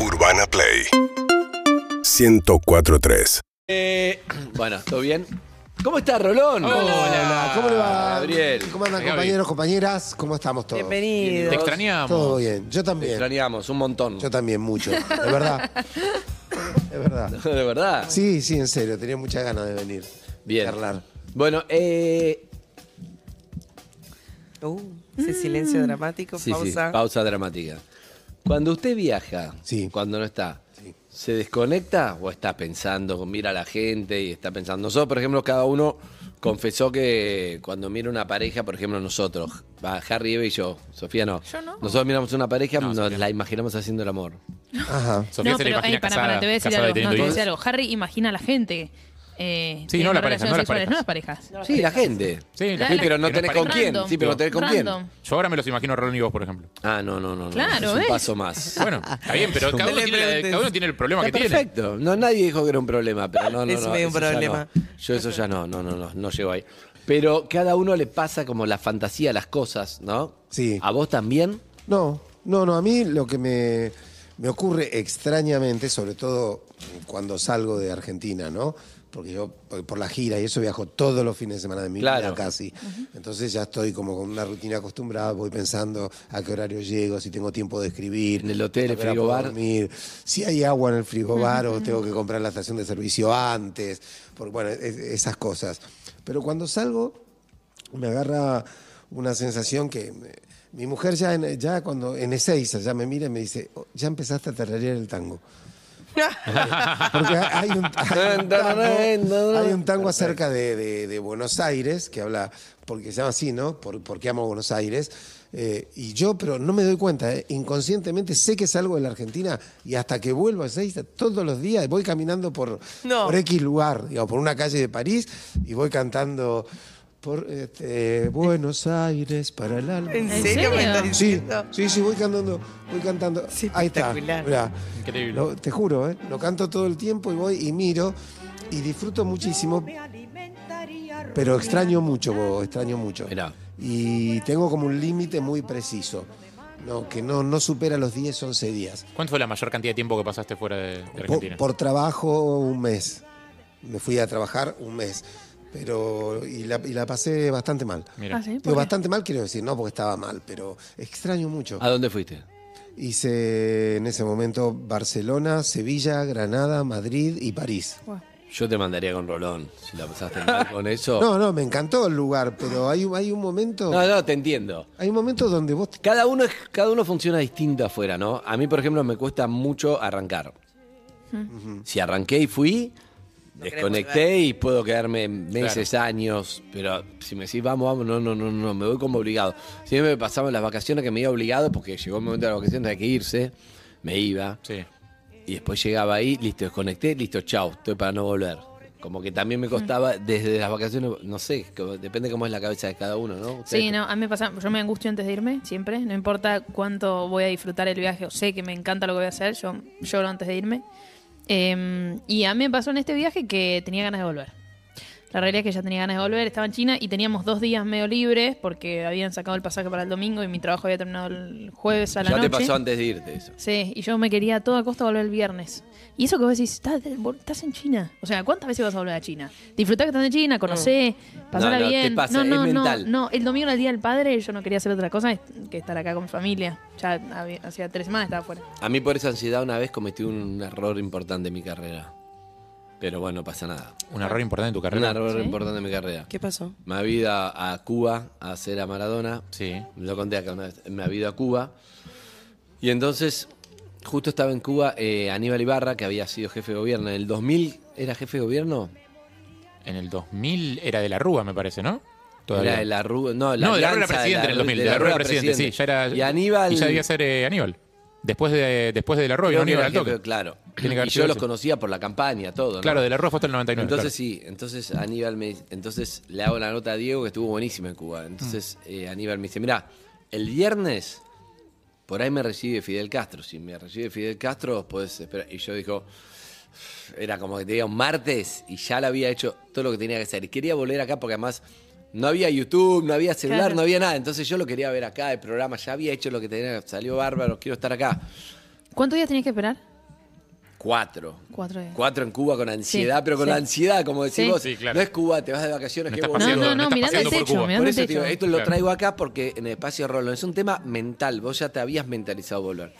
Urbana Play 1043. Eh, bueno, ¿todo bien? ¿Cómo está Rolón? Hola, ¿cómo le va? Gabriel. ¿Cómo andan Gaby. compañeros, compañeras? ¿Cómo estamos todos? Bienvenido. Te extrañamos. Todo bien. Yo Te también. extrañamos un montón. Yo también mucho. De verdad. De verdad. ¿De verdad? Sí, sí, en serio. Tenía muchas ganas de venir. Bien. Charlar. Bueno, eh, Uh, ese silencio dramático, sí, sí, pausa. pausa dramática. Cuando usted viaja, Sí. cuando no está, Sí. ¿se desconecta o está pensando, mira a la gente y está pensando? Nosotros, por ejemplo, cada uno confesó que cuando mira una pareja, por ejemplo, nosotros, va, Harry, Eve y yo, Sofía no. Yo no. Nosotros miramos una pareja, No, nos Sofía la imaginamos haciendo el amor. Ajá. Sofía no, se la pero imagina ey, para, casada, para, te voy a decir algo. No, te voy a decir algo. Harry imagina a la gente. Eh, Sí, no pareja, no las sexuales, no las parejas. Sí, la gente. Sí, la gente pero no tenés es con quién. Random. Sí, pero no tenés con quién. Yo ahora me los imagino a Rolón y vos, por ejemplo. Ah, no, no, no. no. Claro, es un paso más. Bueno, está bien, pero cada uno, No tiene, la- preguntes. cada uno tiene el problema Está que tiene. perfecto. No, nadie dijo que era un problema, pero no, no, Es no. medio un problema. no. Yo eso ya no, no, no, no, no llego ahí. Pero cada uno le pasa como la fantasía, las cosas, ¿no? Sí. ¿A vos también? No, no, no. A mí lo que me, me ocurre extrañamente, sobre todo cuando salgo de Argentina, ¿no? Porque yo por la gira y eso viajo todos los fines de semana de mi Claro. vida casi. Entonces ya estoy como con una rutina acostumbrada, voy pensando a qué horario llego, si tengo tiempo de escribir. En el hotel, el frigobar. dormir, si hay agua en el frigobar o tengo que comprar la estación de servicio antes, por, bueno, es- esas cosas. Pero cuando salgo me agarra una sensación que me- mi mujer ya, en, ya cuando en Ezeiza ya me mira y me dice, "Oh, ya empezaste a tararear el tango. Porque hay un, hay un tango, hay un tango acerca de, de- de Buenos Aires que habla, porque se llama así, ¿no? Por, porque amo Buenos Aires. Eh, y yo, pero no me doy cuenta, ¿eh? inconscientemente sé que salgo de la Argentina y hasta que vuelvo a Ezeiza, todos los días voy caminando por, No. por X lugar, digamos, por una calle de París y voy cantando por este, Buenos Aires para el alma. ¿En ¿En serio me estás Sí, diciendo? sí, sí, voy cantando, voy cantando. Sí, Ahí está. espectacular. mirá. Increíble. Lo- te juro, ¿eh? Lo canto todo el tiempo y voy y miro y disfruto muchísimo. Pero extraño mucho, Bobo, extraño mucho. Mirá. Y tengo como un límite muy preciso. No, que no, no supera los 10, 11 días. ¿Cuánto fue la mayor cantidad de tiempo que pasaste fuera de, de Por, Argentina? por trabajo, un mes. Me fui a trabajar un mes. Pero, y la, y la pasé bastante mal. Mira. Ah, ¿sí? Digo, ¿Por qué? bastante mal quiero decir, no porque estaba mal, pero extraño mucho. ¿A dónde fuiste? Hice en ese momento Barcelona, Sevilla, Granada, Madrid y París. Yo te mandaría con Rolón, si la pasaste mal con eso. No, no, me encantó el lugar, pero hay, un- hay un momento, no, no, te entiendo. hay un momento donde vos Cada uno, es- cada uno funciona distinto afuera, ¿no? A mí, por ejemplo, me cuesta mucho arrancar. Si arranqué y fui, desconecté y puedo quedarme meses, años, pero si me decís vamos, vamos, no, no, no, no, me voy como obligado. Siempre me pasaban las vacaciones que me iba obligado porque llegó el momento de las vacaciones, hay que irse, me iba. Sí. Y después llegaba ahí, listo, desconecté, listo, chau, estoy para no volver. Como que también me costaba desde las vacaciones, no sé, depende cómo es la cabeza de cada uno, ¿no? Sí, no, a mí me pasa, yo me angustio antes de irme, siempre, no importa cuánto voy a disfrutar el viaje, o sé que me encanta lo que voy a hacer, yo lloro antes de irme. Eh, y a mí me pasó en este viaje que tenía ganas de volver. La realidad es que ya tenía ganas de volver, estaba en China y teníamos dos días medio libres porque habían sacado el pasaje para el domingo y mi trabajo había terminado el jueves a la Ya noche. te pasó antes de irte eso. Sí, y yo me quería a toda costa volver el viernes. Y eso que vos decís, estás, estás en China. O sea, ¿cuántas veces vas a volver a China? Disfrutá que estás en China, conocé, pasala No, no, te bien. pasa, no, no, no, mental. no. El domingo era el día del padre, yo no quería hacer otra cosa que estar acá con mi familia. Ya hacía tres semanas estaba afuera. A mí por esa ansiedad una vez cometí un error importante en mi carrera. Pero bueno, no pasa nada. Un error importante en tu Un carrera. error ¿Sí? importante en mi carrera. ¿Qué pasó? Me había ido a Cuba a hacer a Maradona. Sí. Lo conté acá una vez. Me había ido a Cuba. Y entonces, justo estaba en Cuba eh, Aníbal Ibarra, que había sido jefe de gobierno. En el 2000, ¿era jefe de gobierno? En el 2000 era de la Rúa, me parece, ¿no? Todavía. Era de la Rúa. No, la no, de la Rúa era presidente en el 2000. De la Rúa era presidente, sí. Ya era, Y Aníbal. Y ya debía ser eh, Aníbal. Después de, después de la Rúa, vino que Aníbal era al toque. jefe, Claro. Tiene que haber Y yo los conocía por la campaña, todo. ¿no? Claro, de la Rúa fue hasta el 99. Entonces claro. sí, entonces Aníbal me entonces le hago la nota a Diego que estuvo buenísima en Cuba. Entonces Mm. eh, Aníbal me dice, mira, el viernes por ahí me recibe Fidel Castro. Si me recibe Fidel Castro, puedes esperar. Y yo digo, era como que tenía un martes y ya le había hecho todo lo que tenía que hacer. Y quería volver acá porque además no había YouTube, no había celular, Claro. no había nada. Entonces yo lo quería ver acá, el programa ya había hecho lo que tenía, salió bárbaro, quiero estar acá. ¿Cuántos días tenías que esperar? Cuatro. Cuatro días. Cuatro en Cuba con ansiedad, Sí, pero con sí. ansiedad, como decís Sí. vos. Sí, claro. No es Cuba, te vas de vacaciones, No qué No, no, no, estás mirando el techo, mirando Por el eso te digo, techo. esto lo Claro. traigo acá porque en el espacio Rollo es un tema mental. Vos ya te habías mentalizado volver.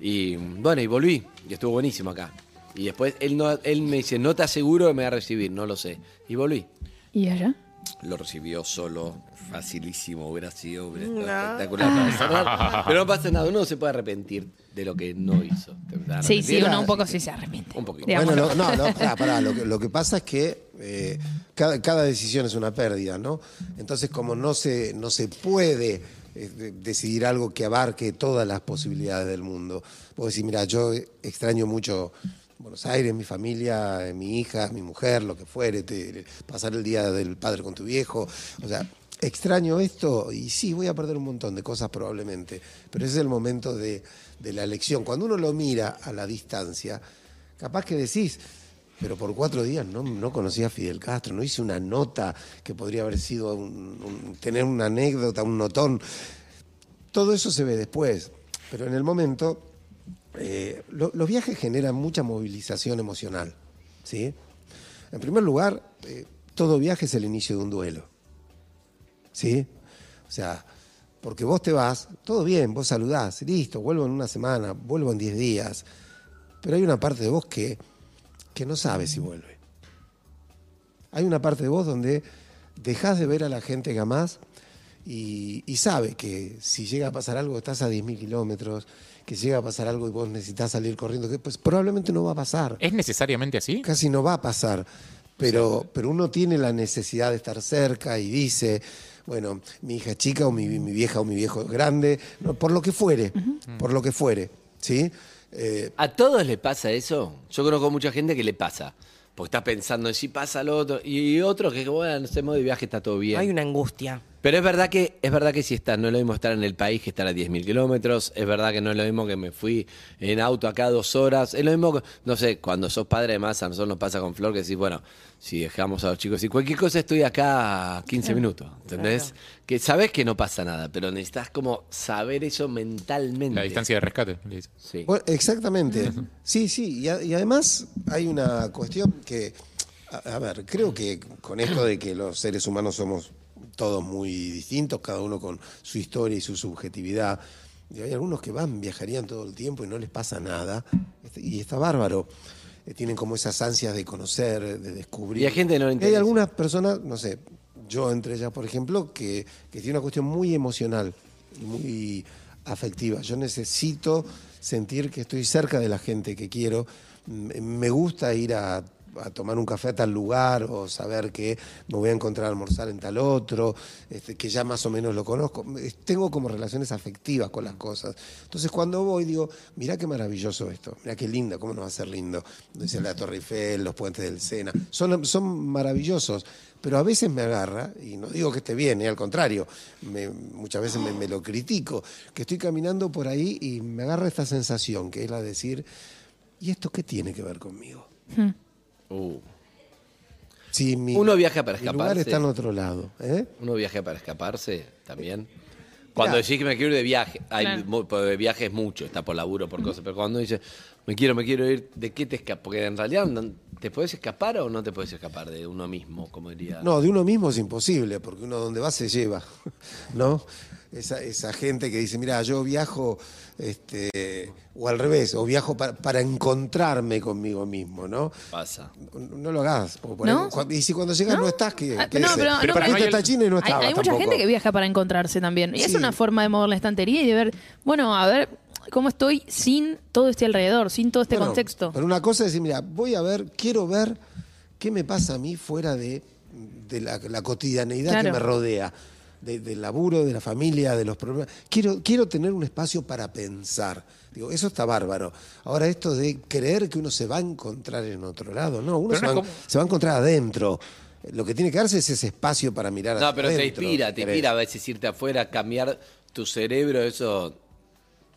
Y bueno, y volví. Y estuvo buenísimo acá. Y después él, no, él me dice, no te aseguro que me va a recibir, no lo sé. Y volví. ¿Y allá? Lo recibió solo, facilísimo, hubiera sido hubiera espectacular para. Pero no pasa nada, uno se puede arrepentir de lo que no hizo. ¿Te vas a Sí, sí, uno un poco sí se arrepiente. Un poquito. Bueno, no, no, no, pará, pará. Lo, que, lo que pasa es que eh, cada, cada decisión es una pérdida, ¿no? Entonces, como no se, no se puede eh, de- decidir algo que abarque todas las posibilidades del mundo, vos decís, mira, yo extraño mucho Buenos Aires, mi familia, mi hija, mi mujer, lo que fuere, pasar el día del padre con tu viejo, o sea... Extraño esto y sí, voy a perder un montón de cosas probablemente, pero ese es el momento de, de la elección. Cuando uno lo mira a la distancia, capaz que decís, pero por cuatro días no, no conocía a Fidel Castro, no hice una nota que podría haber sido tener una anécdota, un notón. Todo eso se ve después, pero en el momento eh, lo- los viajes generan mucha movilización emocional. ¿sí? En primer lugar, eh, todo viaje es el inicio de un duelo. ¿sí? O sea, porque vos te vas, todo bien, vos saludás, listo, vuelvo en una semana, vuelvo en diez días, pero hay una parte de vos que, que no sabe si vuelve. Hay una parte de vos donde dejás de ver a la gente que amás y, y sabe que si llega a pasar algo, estás a 10.000 kilómetros, que si llega a pasar algo y vos necesitas salir corriendo, que pues probablemente no va a pasar ¿Es necesariamente así? casi no va a pasar. Pero, pero uno tiene la necesidad de estar cerca y dice, bueno, mi hija es chica o mi, mi vieja o mi viejo es grande, no, por lo que fuere, por lo que fuere, ¿sí? Eh, ¿A todos les pasa eso? Yo conozco mucha gente que le pasa. Porque está pensando en si pasa lo otro. Y otros que, bueno, no sé, modo de viaje está todo bien. Hay una angustia. Pero es verdad que es verdad que si estás, no es lo mismo estar en el país que estar a 10.000 kilómetros. Es verdad que no es lo mismo que me fui en auto acá dos horas. Es lo mismo que, no sé, cuando sos padre de masa, a nosotros nos pasa con Flor que decís, bueno, si dejamos a los chicos y cualquier cosa estoy acá a 15 minutos. ¿Entendés? Claro. Que sabes que no pasa nada, pero necesitas como saber eso mentalmente. La distancia de rescate. le. Sí. Bueno, exactamente. Sí, sí. Y, a- y además hay una cuestión que, a, a ver, creo que con esto de que los seres humanos somos todos muy distintos, cada uno con su historia y su subjetividad, y hay algunos que van, viajarían todo el tiempo y no les pasa nada, este, y está bárbaro. Eh, Tienen como esas ansias de conocer, de descubrir. Y hay gente no Y hay interesa. algunas personas, no sé, yo entre ellas, por ejemplo, que, que tiene una cuestión muy emocional muy afectiva. Yo necesito sentir que estoy cerca de la gente que quiero. Me gusta ir a, a tomar un café a tal lugar o saber que me voy a encontrar a almorzar en tal otro, este, que ya más o menos lo conozco. Tengo como relaciones afectivas con las cosas. Entonces cuando voy digo, mirá qué maravilloso esto, mirá qué lindo, cómo no va a ser lindo. Dice la Torre Eiffel, los puentes del Sena, son, son maravillosos. Pero a veces me agarra, y no digo que esté bien, eh, al contrario, muchas veces me, me lo critico, que estoy caminando por ahí y me agarra esta sensación, que es la de decir, ¿y esto qué tiene que ver conmigo? Uh. Mi, Uno viaja para mi lugar está en otro lado. ¿eh? Uno viaja para escaparse también. Cuando Mirá. decís que me quiero ir de viaje, hay Claro. mu- de viaje es mucho, está por laburo, por cosas, pero cuando dice, me quiero, me quiero ir, ¿de qué te escapas? Porque en realidad, ¿te puedes escapar o no te puedes escapar de uno mismo, como diría? No, de uno mismo es imposible, porque uno donde va se lleva, ¿no? Esa, esa gente que dice, mira, yo viajo, este, o al revés, o viajo para, para encontrarme conmigo mismo, ¿no? Pasa. No lo hagas. por ¿No? ahí- y si cuando llegas no, estás, ¿qué, Ah, qué no, pero- para el- China y no Hay, hay mucha tampoco. gente que viaja para encontrarse también. Y es una forma de mover la estantería y de ver, bueno, a ver cómo estoy sin todo este alrededor, sin todo este Bueno, contexto. Pero una cosa es decir, mira, voy a ver, quiero ver qué me pasa a mí fuera de, de la, la cotidianeidad que me rodea, de- del laburo, de la familia, de los problemas. Quiero, quiero tener un espacio para pensar. Digo, eso está bárbaro. Ahora, esto de creer que uno se va a encontrar en otro lado, no, uno se, no va, es como- se va a encontrar adentro. Lo que tiene que darse es ese espacio para mirar No, pero te adentro, inspira, te inspira a veces irte afuera, cambiar tu cerebro, eso.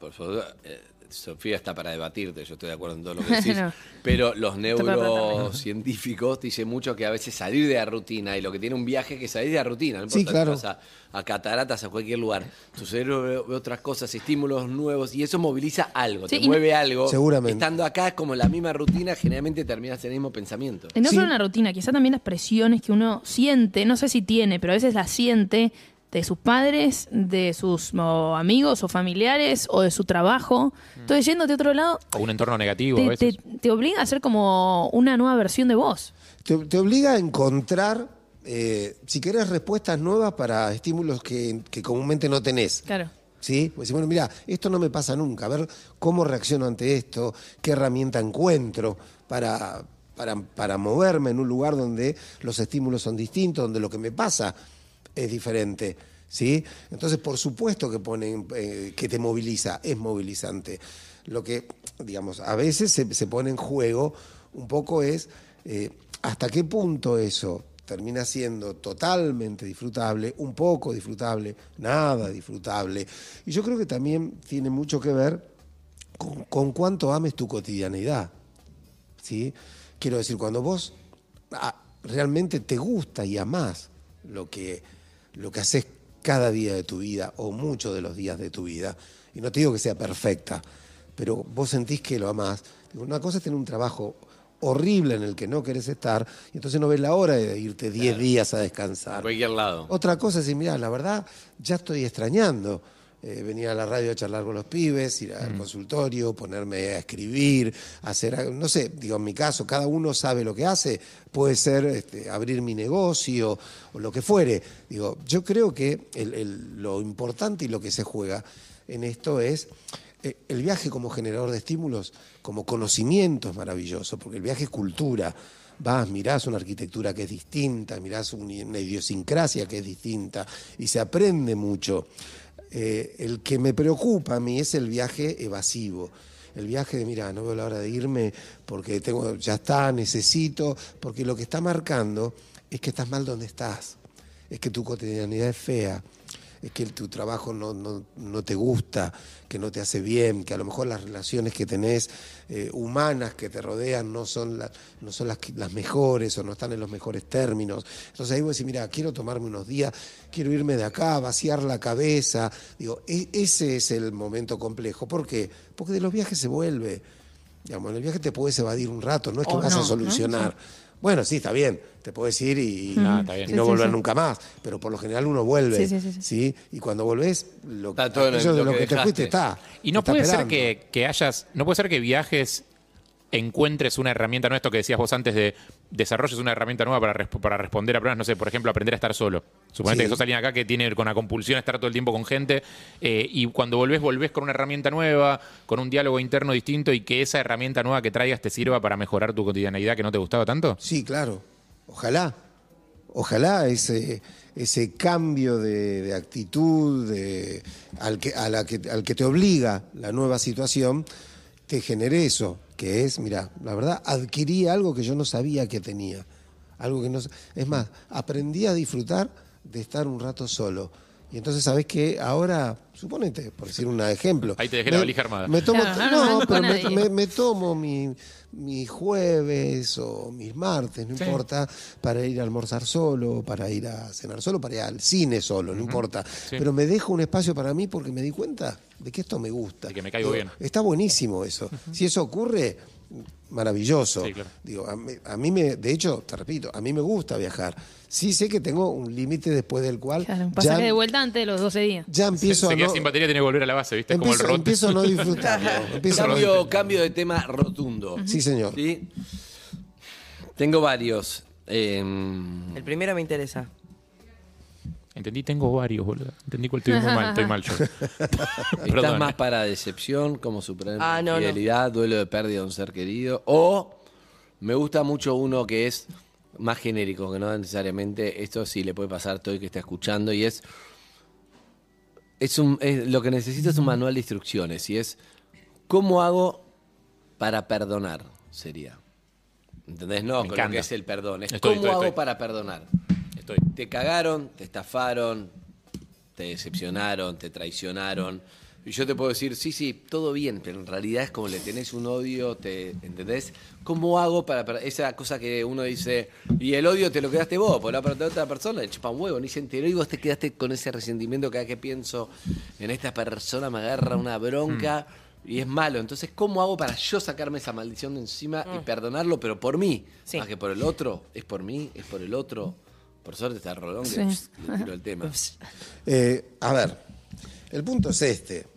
Por favor, eh, Sofía está para debatirte, yo estoy de acuerdo en todo lo que decís, No. pero los neurocientíficos dicen mucho que a veces salir de la rutina y lo que tiene un viaje es que salir de la rutina, no Sí, importa claro. si vas a, a cataratas, a cualquier lugar, tu cerebro ve, ve otras cosas, estímulos nuevos y eso moviliza algo, Sí, te no- mueve algo. Seguramente. Estando acá como en la misma rutina, generalmente terminas en el mismo pensamiento. Y no Sí. solo una rutina, quizá también las presiones que uno siente, no sé si tiene, pero a veces las siente de sus padres, de sus o, amigos o familiares o de su trabajo. Entonces, yéndote a otro lado, O un entorno negativo a te, veces. te- te obliga a ser como una nueva versión de vos. Te, te obliga a encontrar, eh, si querés, respuestas nuevas para estímulos que, que comúnmente no tenés. Claro. ¿Sí? Pues bueno, mira, esto no me pasa nunca. A ver cómo reacciono ante esto, qué herramienta encuentro para, para, para moverme en un lugar donde los estímulos son distintos, donde lo que me pasa es diferente. ¿Sí? Entonces, por supuesto que ponen, eh, que te moviliza, es movilizante. Lo que, digamos, a veces se, pone en juego un poco es eh, hasta qué punto eso termina siendo totalmente disfrutable, un poco disfrutable, nada disfrutable. Y yo creo que también tiene mucho que ver con, con cuánto ames tu cotidianidad. ¿sí? Quiero decir, cuando vos ah, realmente te gusta y amás lo que, lo que haces cada día de tu vida o muchos de los días de tu vida, y no te digo que sea perfecta, pero vos sentís que lo amás, una cosa es tener un trabajo horrible en el que no querés estar, y entonces no ves la hora de irte 10 días a A descansar. cualquier lado. Otra cosa es decir, mira, la verdad, ya estoy extrañando eh, venir a la radio a charlar con los pibes, ir al consultorio, ponerme a escribir, hacer, no sé, digo, en mi caso, cada uno sabe lo que hace, puede ser este, abrir mi negocio o lo que fuere. Digo, yo creo que el- el- lo importante y lo que se juega en esto es eh, el viaje como generador de estímulos, como conocimiento es maravilloso, porque el viaje es cultura. Vas, mirás una arquitectura que es distinta, mirás un- una idiosincrasia que es distinta y se aprende mucho. Eh, el que me preocupa a mí es el viaje evasivo. El viaje de, mira, no veo la hora de irme porque tengo, ya está, necesito, porque lo que está marcando es que estás mal donde estás, es que tu cotidianidad es fea, es que tu trabajo no, no, no te gusta, que no te hace bien, que a lo mejor las relaciones que tenés eh, humanas que te rodean no son, la- no son las, las mejores o no están en los mejores términos. Entonces ahí vos decís, mira, quiero tomarme unos días, quiero irme de acá, vaciar la cabeza. Digo, e- ese es el momento complejo. ¿Por qué? Porque de los viajes se vuelve. Digamos, en el viaje te puedes evadir un rato, no es que vas no, a ¿no? Bueno, sí, está bien, te puedes ir y, Ah, está bien. y Sí, no sí, volver sí. nunca más, pero por lo general uno vuelve, Sí, sí, sí. Y cuando volvés, lo, Está todo lo lo que que, te fuiste está. Y no está puede ser que, que hayas, no puede ser que viajes encuentres una herramienta nueva, esto que decías vos antes de desarrolles una herramienta nueva para, resp- para responder a pruebas, no sé, por ejemplo, aprender a estar solo. Suponete Sí. que sos alguien acá que tiene con la compulsión estar todo el tiempo con gente eh, y cuando volvés, volvés con una herramienta nueva, con un diálogo interno distinto y que esa herramienta nueva que traigas te sirva para mejorar tu cotidianeidad que no te gustaba tanto. Sí, claro. Ojalá. Ojalá ese, ese cambio de, de actitud de, al, que, a la que, al que te obliga la nueva situación te genere eso, que es, mira, la verdad, adquirí algo que yo no sabía que tenía. Algo que no Es más, aprendí a disfrutar de estar un rato solo. Y entonces, ¿sabes qué? Ahora, suponete, por decir un ejemplo. Ahí te dejé la valija armada. Me tomo, Claro, no, no no, mando pero me, nadie. me- me tomo mi, mi jueves o mis martes, no Sí. importa, para ir a almorzar solo, para ir a cenar solo, para ir al cine solo, no importa. Pero me dejo un espacio para mí porque me di cuenta de que esto me gusta. De que me caigo bien. Está buenísimo eso. Si eso ocurre, maravilloso. Sí, claro. Digo, a mí, a mí me, de hecho, te repito, a mí me gusta viajar. Sí sé que tengo un límite después del cual Claro, un ya, pasaje de vuelta antes de los 12 días. ya empiezo se a queda no, sin batería, tiene que volver a la base, ¿viste? Es como el empiezo, empiezo a no disfrutarlo. empiezo a no Cambio, de tema rotundo. Sí, señor. ¿Sí? Tengo varios. Eh, El primero me interesa. Entendí, tengo varios, boludo. Entendí cuál estoy muy mal, estoy mal yo. ¿Estás Perdón. más para decepción, como superar Ah, no, no. infidelidad, duelo de pérdida de un ser querido? O me gusta mucho uno que es más genérico, que no necesariamente esto sí le puede pasar a todo el que está escuchando, y es, es un, es- lo que necesito es un manual de instrucciones, y es ¿cómo hago para perdonar? Sería. ¿Entendés? No, Me con lo encanta. que es el perdón. Es Estoy, ¿Cómo estoy, hago estoy. para perdonar? Estoy. Te cagaron, te estafaron, te decepcionaron, te traicionaron, Y yo te puedo decir, sí, sí, todo bien, pero en realidad es como le tenés un odio, te, ¿entendés? ¿Cómo hago para, para esa cosa que uno dice, y el odio te lo quedaste vos, por la parte de otra persona, le chupa un huevo, ni se enteró y vos te quedaste con ese resentimiento cada que pienso en esta persona, me agarra una bronca y es malo. Entonces, ¿cómo hago para yo sacarme esa maldición de encima y perdonarlo, pero por mí? Sí. Más que por el otro, es por mí, es por el otro. Por suerte está Rolón que Sí. le el tema. Eh, a ver, el punto es este.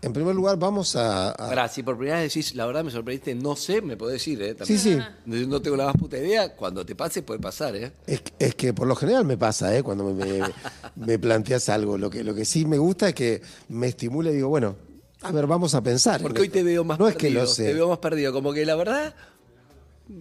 En primer lugar, vamos a. a- Ahora, si por primera vez decís, la verdad me sorprendiste, no sé, me podés decir, ¿eh? También. Sí, sí. No tengo la más puta idea. Cuando te pase, puede pasar, ¿eh? Es, es que por lo general me pasa, ¿eh? Cuando me, me- me planteas algo. Lo que, lo que sí me gusta es que me estimula y digo, bueno, a ver, vamos a pensar. Porque hoy te veo más No es perdido. que lo sé. Te veo más perdido. Como que la verdad.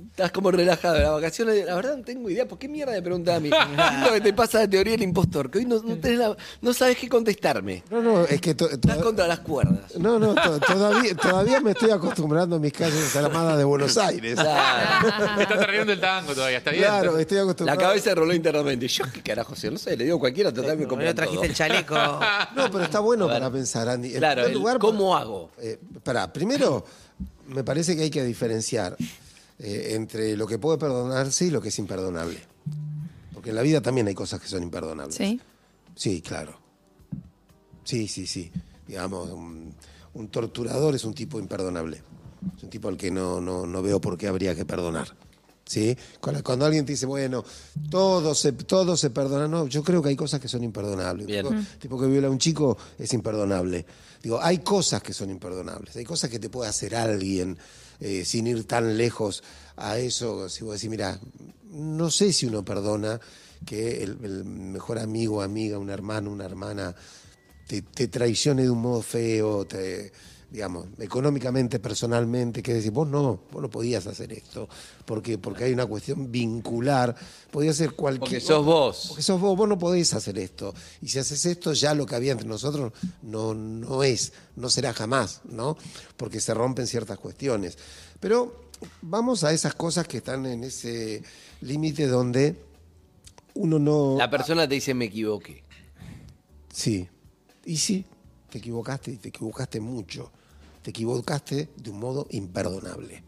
Estás como relajado de las vacaciones. La verdad no tengo idea. ¿Por qué mierda me preguntas a mí? ¿Qué es lo que te pasa de teoría del impostor? Que hoy no, no, tenés la- no sabes qué contestarme. No, no, es que. to- Estás contra las cuerdas. no, no, to- todavía, todavía me estoy acostumbrando a mis calles armadas de Buenos Aires. Claro. Está terminando el tango todavía, está bien. Claro, estoy La acostumbrado. cabeza roló internamente. Yo qué carajo sé, no sé, le digo a cualquiera, total me No compran trajiste todo. el chaleco. No, pero está bueno para pensar, Andy. Claro, el lugar, ¿cómo hago? Eh, pará, primero, me parece que hay que diferenciar eh, entre lo que puede perdonarse y lo que es imperdonable. Porque en la vida también hay cosas que son imperdonables. Sí. Sí, claro. Sí, sí, sí. Digamos, un, un torturador es un tipo imperdonable. Es un tipo al que no, no, no veo por qué habría que perdonar. ¿Sí? Cuando, cuando alguien te dice, bueno, todo se, todo se perdona, no, yo creo que hay cosas que son imperdonables. Tipo, tipo que viola a un chico es imperdonable. Digo, hay cosas que son imperdonables, hay cosas que te puede hacer alguien eh, sin ir tan lejos a eso. Si vos decís, mira, no sé si uno perdona que el, mejor amigo, amiga, un hermano, una hermana te, te traicione de un modo feo, te, digamos, económicamente, personalmente, que decir, vos no, vos no podías hacer esto, porque, porque hay una cuestión vincular, podía ser cualquier... Porque sos vos. Porque sos vos, vos no podés hacer esto. Y si haces esto, ya lo que había entre nosotros no, no es, no será jamás, ¿no? Porque se rompen ciertas cuestiones. Pero vamos a esas cosas que están en ese límite donde uno no... La persona te dice, me equivoqué. Sí. Y sí, te equivocaste y te equivocaste mucho. Te equivocaste de un modo imperdonable.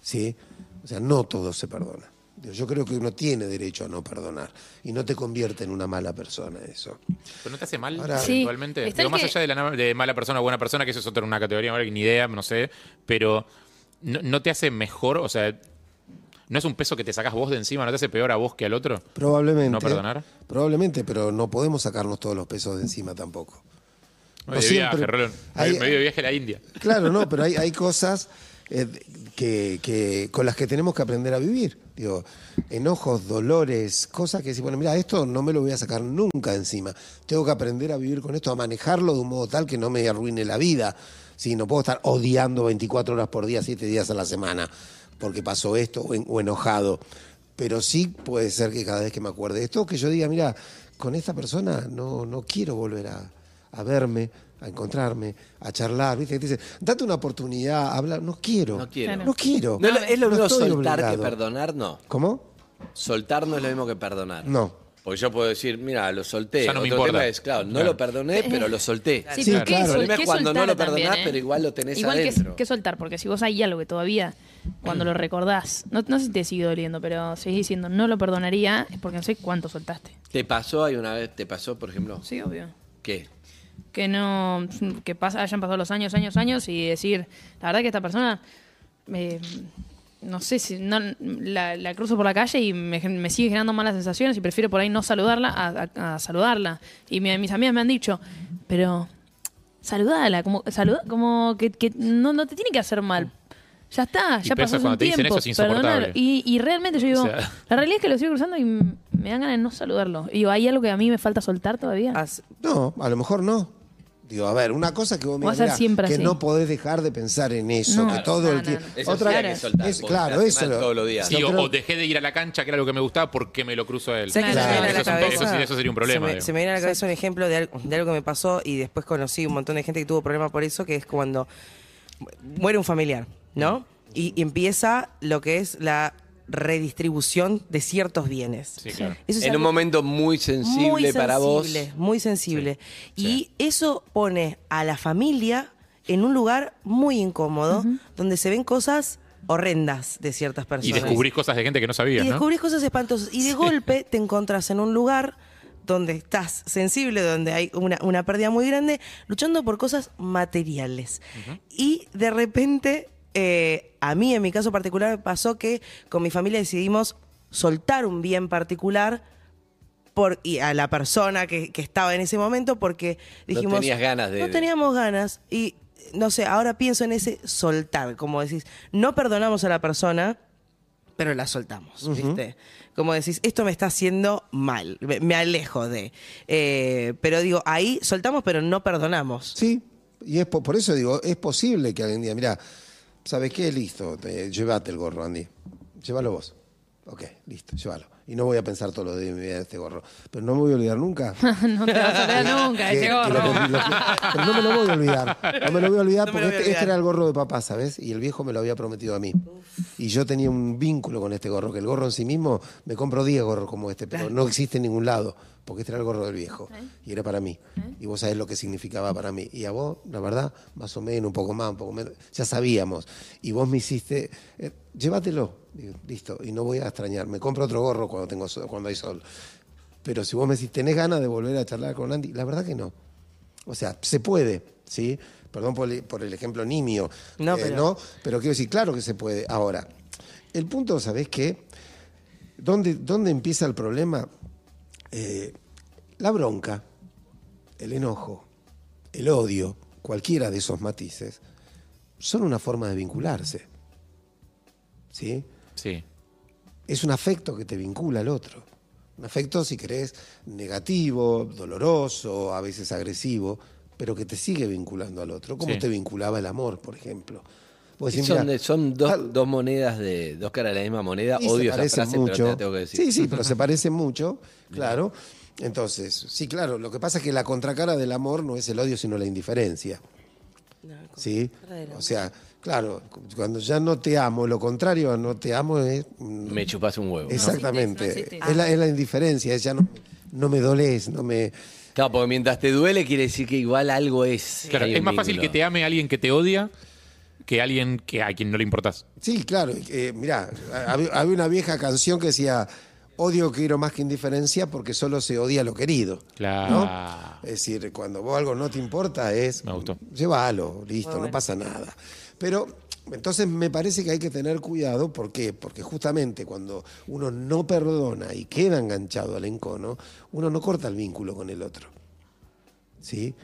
¿Sí? O sea, no todo se perdona. Yo creo que uno tiene derecho a no perdonar y no te convierte en una mala persona eso. Pero no te hace mal Ahora- Sí, eventualmente. Digo, más que- allá de la de mala persona o buena persona, que eso es otra una categoría ahora que ni idea, no sé, pero no, no te hace mejor, o sea, no es un peso que te sacas vos de encima, no te hace peor a vos que al otro. Probablemente. ¿No perdonar? Probablemente, pero no podemos sacarnos todos los pesos de encima tampoco. Me No siempre- viaje, hay- me voy de viaje a la India. Claro, no, pero hay, hay cosas eh, que, que- con las que tenemos que aprender a vivir. Digo, enojos, dolores, cosas que decir, bueno, mira, esto no me lo voy a sacar nunca encima. Tengo que aprender a vivir con esto, a manejarlo de un modo tal que no me arruine la vida. Sí, no puedo estar odiando 24 horas por día, 7 días a la semana, porque pasó esto o, en- o enojado. Pero sí puede ser que cada vez que me acuerde de esto, que yo diga, mira, con esta persona no, no quiero volver a, a verme, a encontrarme, a charlar, ¿viste? Que te dice, date una oportunidad, habla, no quiero. No quiero. No quiero. No, es lo- es lo No mismo estoy soltar que obligado. perdonar, no. ¿Cómo? Soltar no es lo mismo que perdonar. No. Porque yo puedo decir, mira, lo solté. Ya no me Otro importa. tema es, claro, no Claro. lo perdoné, pero lo solté. Sí, Sí, pero ¿qué El qué es cuando no soltar lo perdonás, también, eh? pero igual lo tenés Igual adentro. Que, que soltar, porque si vos hay algo que todavía, cuando lo recordás, no, no sé si te sigue doliendo, pero seguís diciendo no lo perdonaría, es porque no sé cuánto soltaste. ¿Te pasó hay una vez, te pasó, por ejemplo? Sí, obvio. ¿Qué? Que no, que pasa, hayan pasado los años, años, años y decir, la verdad que esta persona, eh, no sé si no, la, la cruzo por la calle y me, gen- me sigue generando malas sensaciones y prefiero por ahí no saludarla a, a- a saludarla. Y mi- mis amigas me han dicho, pero saludala, como, saluda, como que, que no, no te tiene que hacer mal. Ya está, Y ya pasó cuando un te dicen tiempo. eso es insoportable. Y, y realmente yo digo, O sea- la realidad es que lo sigo cruzando y me dan ganas de no saludarlo. Y digo, ¿hay algo que a mí me falta soltar todavía? Haz- No, a lo mejor no. Digo, a ver, una cosa que vos me siempre que así. no podés dejar de pensar en eso, No. que todo No, el no, tiempo. no. Eso Otra sí hay que soltar, es- porque claro, hace eso mal lo- todos los días. Sí, yo o, creo- o dejé de ir a la cancha, que era lo que me gustaba, porque me lo cruzo a él. ¿Sabes qué Claro. se me viene a la Eso es un- cabeza? eso sí- eso sería un problema, Se me, digo. se me viene a la cabeza un ejemplo de algo, de algo que me pasó y después conocí un montón de gente que tuvo problemas por eso, que es cuando muere un familiar, ¿no? Y, y empieza lo que es la redistribución de ciertos bienes. Sí, claro. Eso es En un momento muy sensible, muy para vos. sensible, Muy sensible. Y eso pone a la familia en un lugar muy incómodo, donde se ven cosas horrendas de ciertas Y personas. descubrís cosas de gente que no sabías, Y ¿no? descubrís cosas espantosas. Y de golpe te encontrás en un lugar donde estás sensible, donde hay una, una pérdida muy grande, luchando por cosas materiales. Y de repente, eh, a mí en mi caso particular me pasó que con mi familia decidimos soltar un bien particular por, y a la persona que, que estaba en ese momento porque No dijimos... tenías ganas de- No teníamos ganas. Y no sé, ahora pienso en ese soltar, como decís, no perdonamos a la persona, pero la soltamos, ¿viste? Como decís, esto me está haciendo mal, me, alejo de. Eh, pero digo, ahí soltamos, pero no perdonamos. Sí, y es po- por, eso digo, es posible que alguien diga, mira, ¿sabes qué? Listo, te- llévate el gorro, Andy. Llévalo vos. Ok, listo, llévalo. Y no voy a pensar todo lo de mi vida de este gorro. Pero no me voy a olvidar nunca. no te vas a olvidar nunca ese lo gorro. lo pero no me lo voy a olvidar. No me lo voy a olvidar No porque este, este era el gorro de papá, ¿sabes? Y el viejo me lo había prometido a mí. Y yo tenía un vínculo con este gorro, que el gorro en sí mismo, me compro 10 gorros como este, pero no existe en ningún lado, porque este era el gorro del viejo. Y era para mí. Y vos sabés lo que significaba para mí. Y a vos, la verdad, más o menos, un poco más, un poco menos, ya sabíamos. Y vos me hiciste, eh, llévatelo. Digo, listo, y no voy a extrañar. Me compro otro gorro cuando, tengo sol- cuando hay sol. Pero si vos me decís, ¿tenés ganas de volver a charlar con Andy? La verdad que no. O sea, se puede, ¿sí? Perdón por el, por el ejemplo nimio. No, eh, pero- ¿no? Pero quiero decir, claro que se puede. Ahora, el punto, ¿sabés qué? ¿Dónde, dónde empieza el problema? Eh, la bronca, el enojo, el odio, cualquiera de esos matices, son una forma de vincularse. ¿Sí? Sí. es un afecto que te vincula al otro. Un afecto, si querés, negativo, doloroso, a veces agresivo, pero que te sigue vinculando al otro. Como Sí. te vinculaba el amor, por ejemplo. Son mirá, de- son dos, monedas de dos caras de la misma moneda. y se Odio esa frase, pero te la tengo que decir. Sí, sí, pero se parecen mucho, claro. Entonces, sí, claro, lo que pasa es que la contracara del amor no es el odio, sino la indiferencia. ¿Sí? O sea, claro, cuando ya no te amo, lo contrario a no te amo es... mm, Me chupas un huevo. ¿no? Exactamente. No existe. Es, la, es la indiferencia, es ya no, no me dolés, no me... Claro, porque mientras te duele quiere decir que igual algo es. Claro, es más fácil que te ame alguien que te odia que alguien que a quien no le importas. Sí, claro. Eh, mirá, había, había una vieja canción que decía, odio quiero más que indiferencia porque solo se odia lo querido. Claro. ¿no? Es decir, cuando vos algo no te importa es... Me gustó. Llévalo, listo, no pasa nada. Pero entonces me parece que hay que tener cuidado, ¿por qué? Porque justamente cuando uno no perdona y queda enganchado al encono, uno no corta el vínculo con el otro. ¿Sí?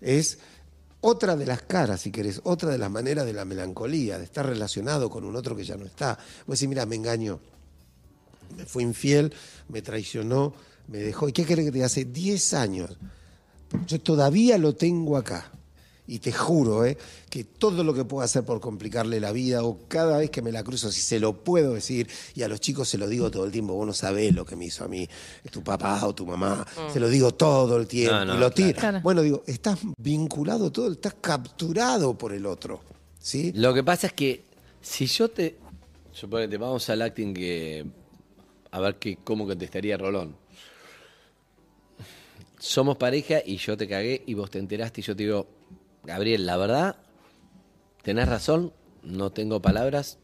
Es otra de las caras, si querés, otra de las maneras de la melancolía, de estar relacionado con un otro que ya no está. Vos decís, mira, me engañó, me fue infiel, me traicionó, me dejó. ¿Y qué querés que te? Hace 10 años. Yo todavía lo tengo acá. Y te juro ¿eh? que todo lo que puedo hacer por complicarle la vida o cada vez que me la cruzo, si se lo puedo decir, y a los chicos se lo digo todo el tiempo, vos no sabés lo que me hizo a mí, tu papá o tu mamá, se lo digo todo el tiempo. No, no, y lo tiro. claro. Bueno, digo, estás vinculado todo, estás capturado por el otro. ¿sí? Lo que pasa es que si yo te. Suponete, vamos al acting que. A ver qué, cómo contestaría Rolón. Somos pareja y yo te cagué y vos te enteraste y yo te digo, Gabriel, la verdad, tenés razón, no tengo palabras,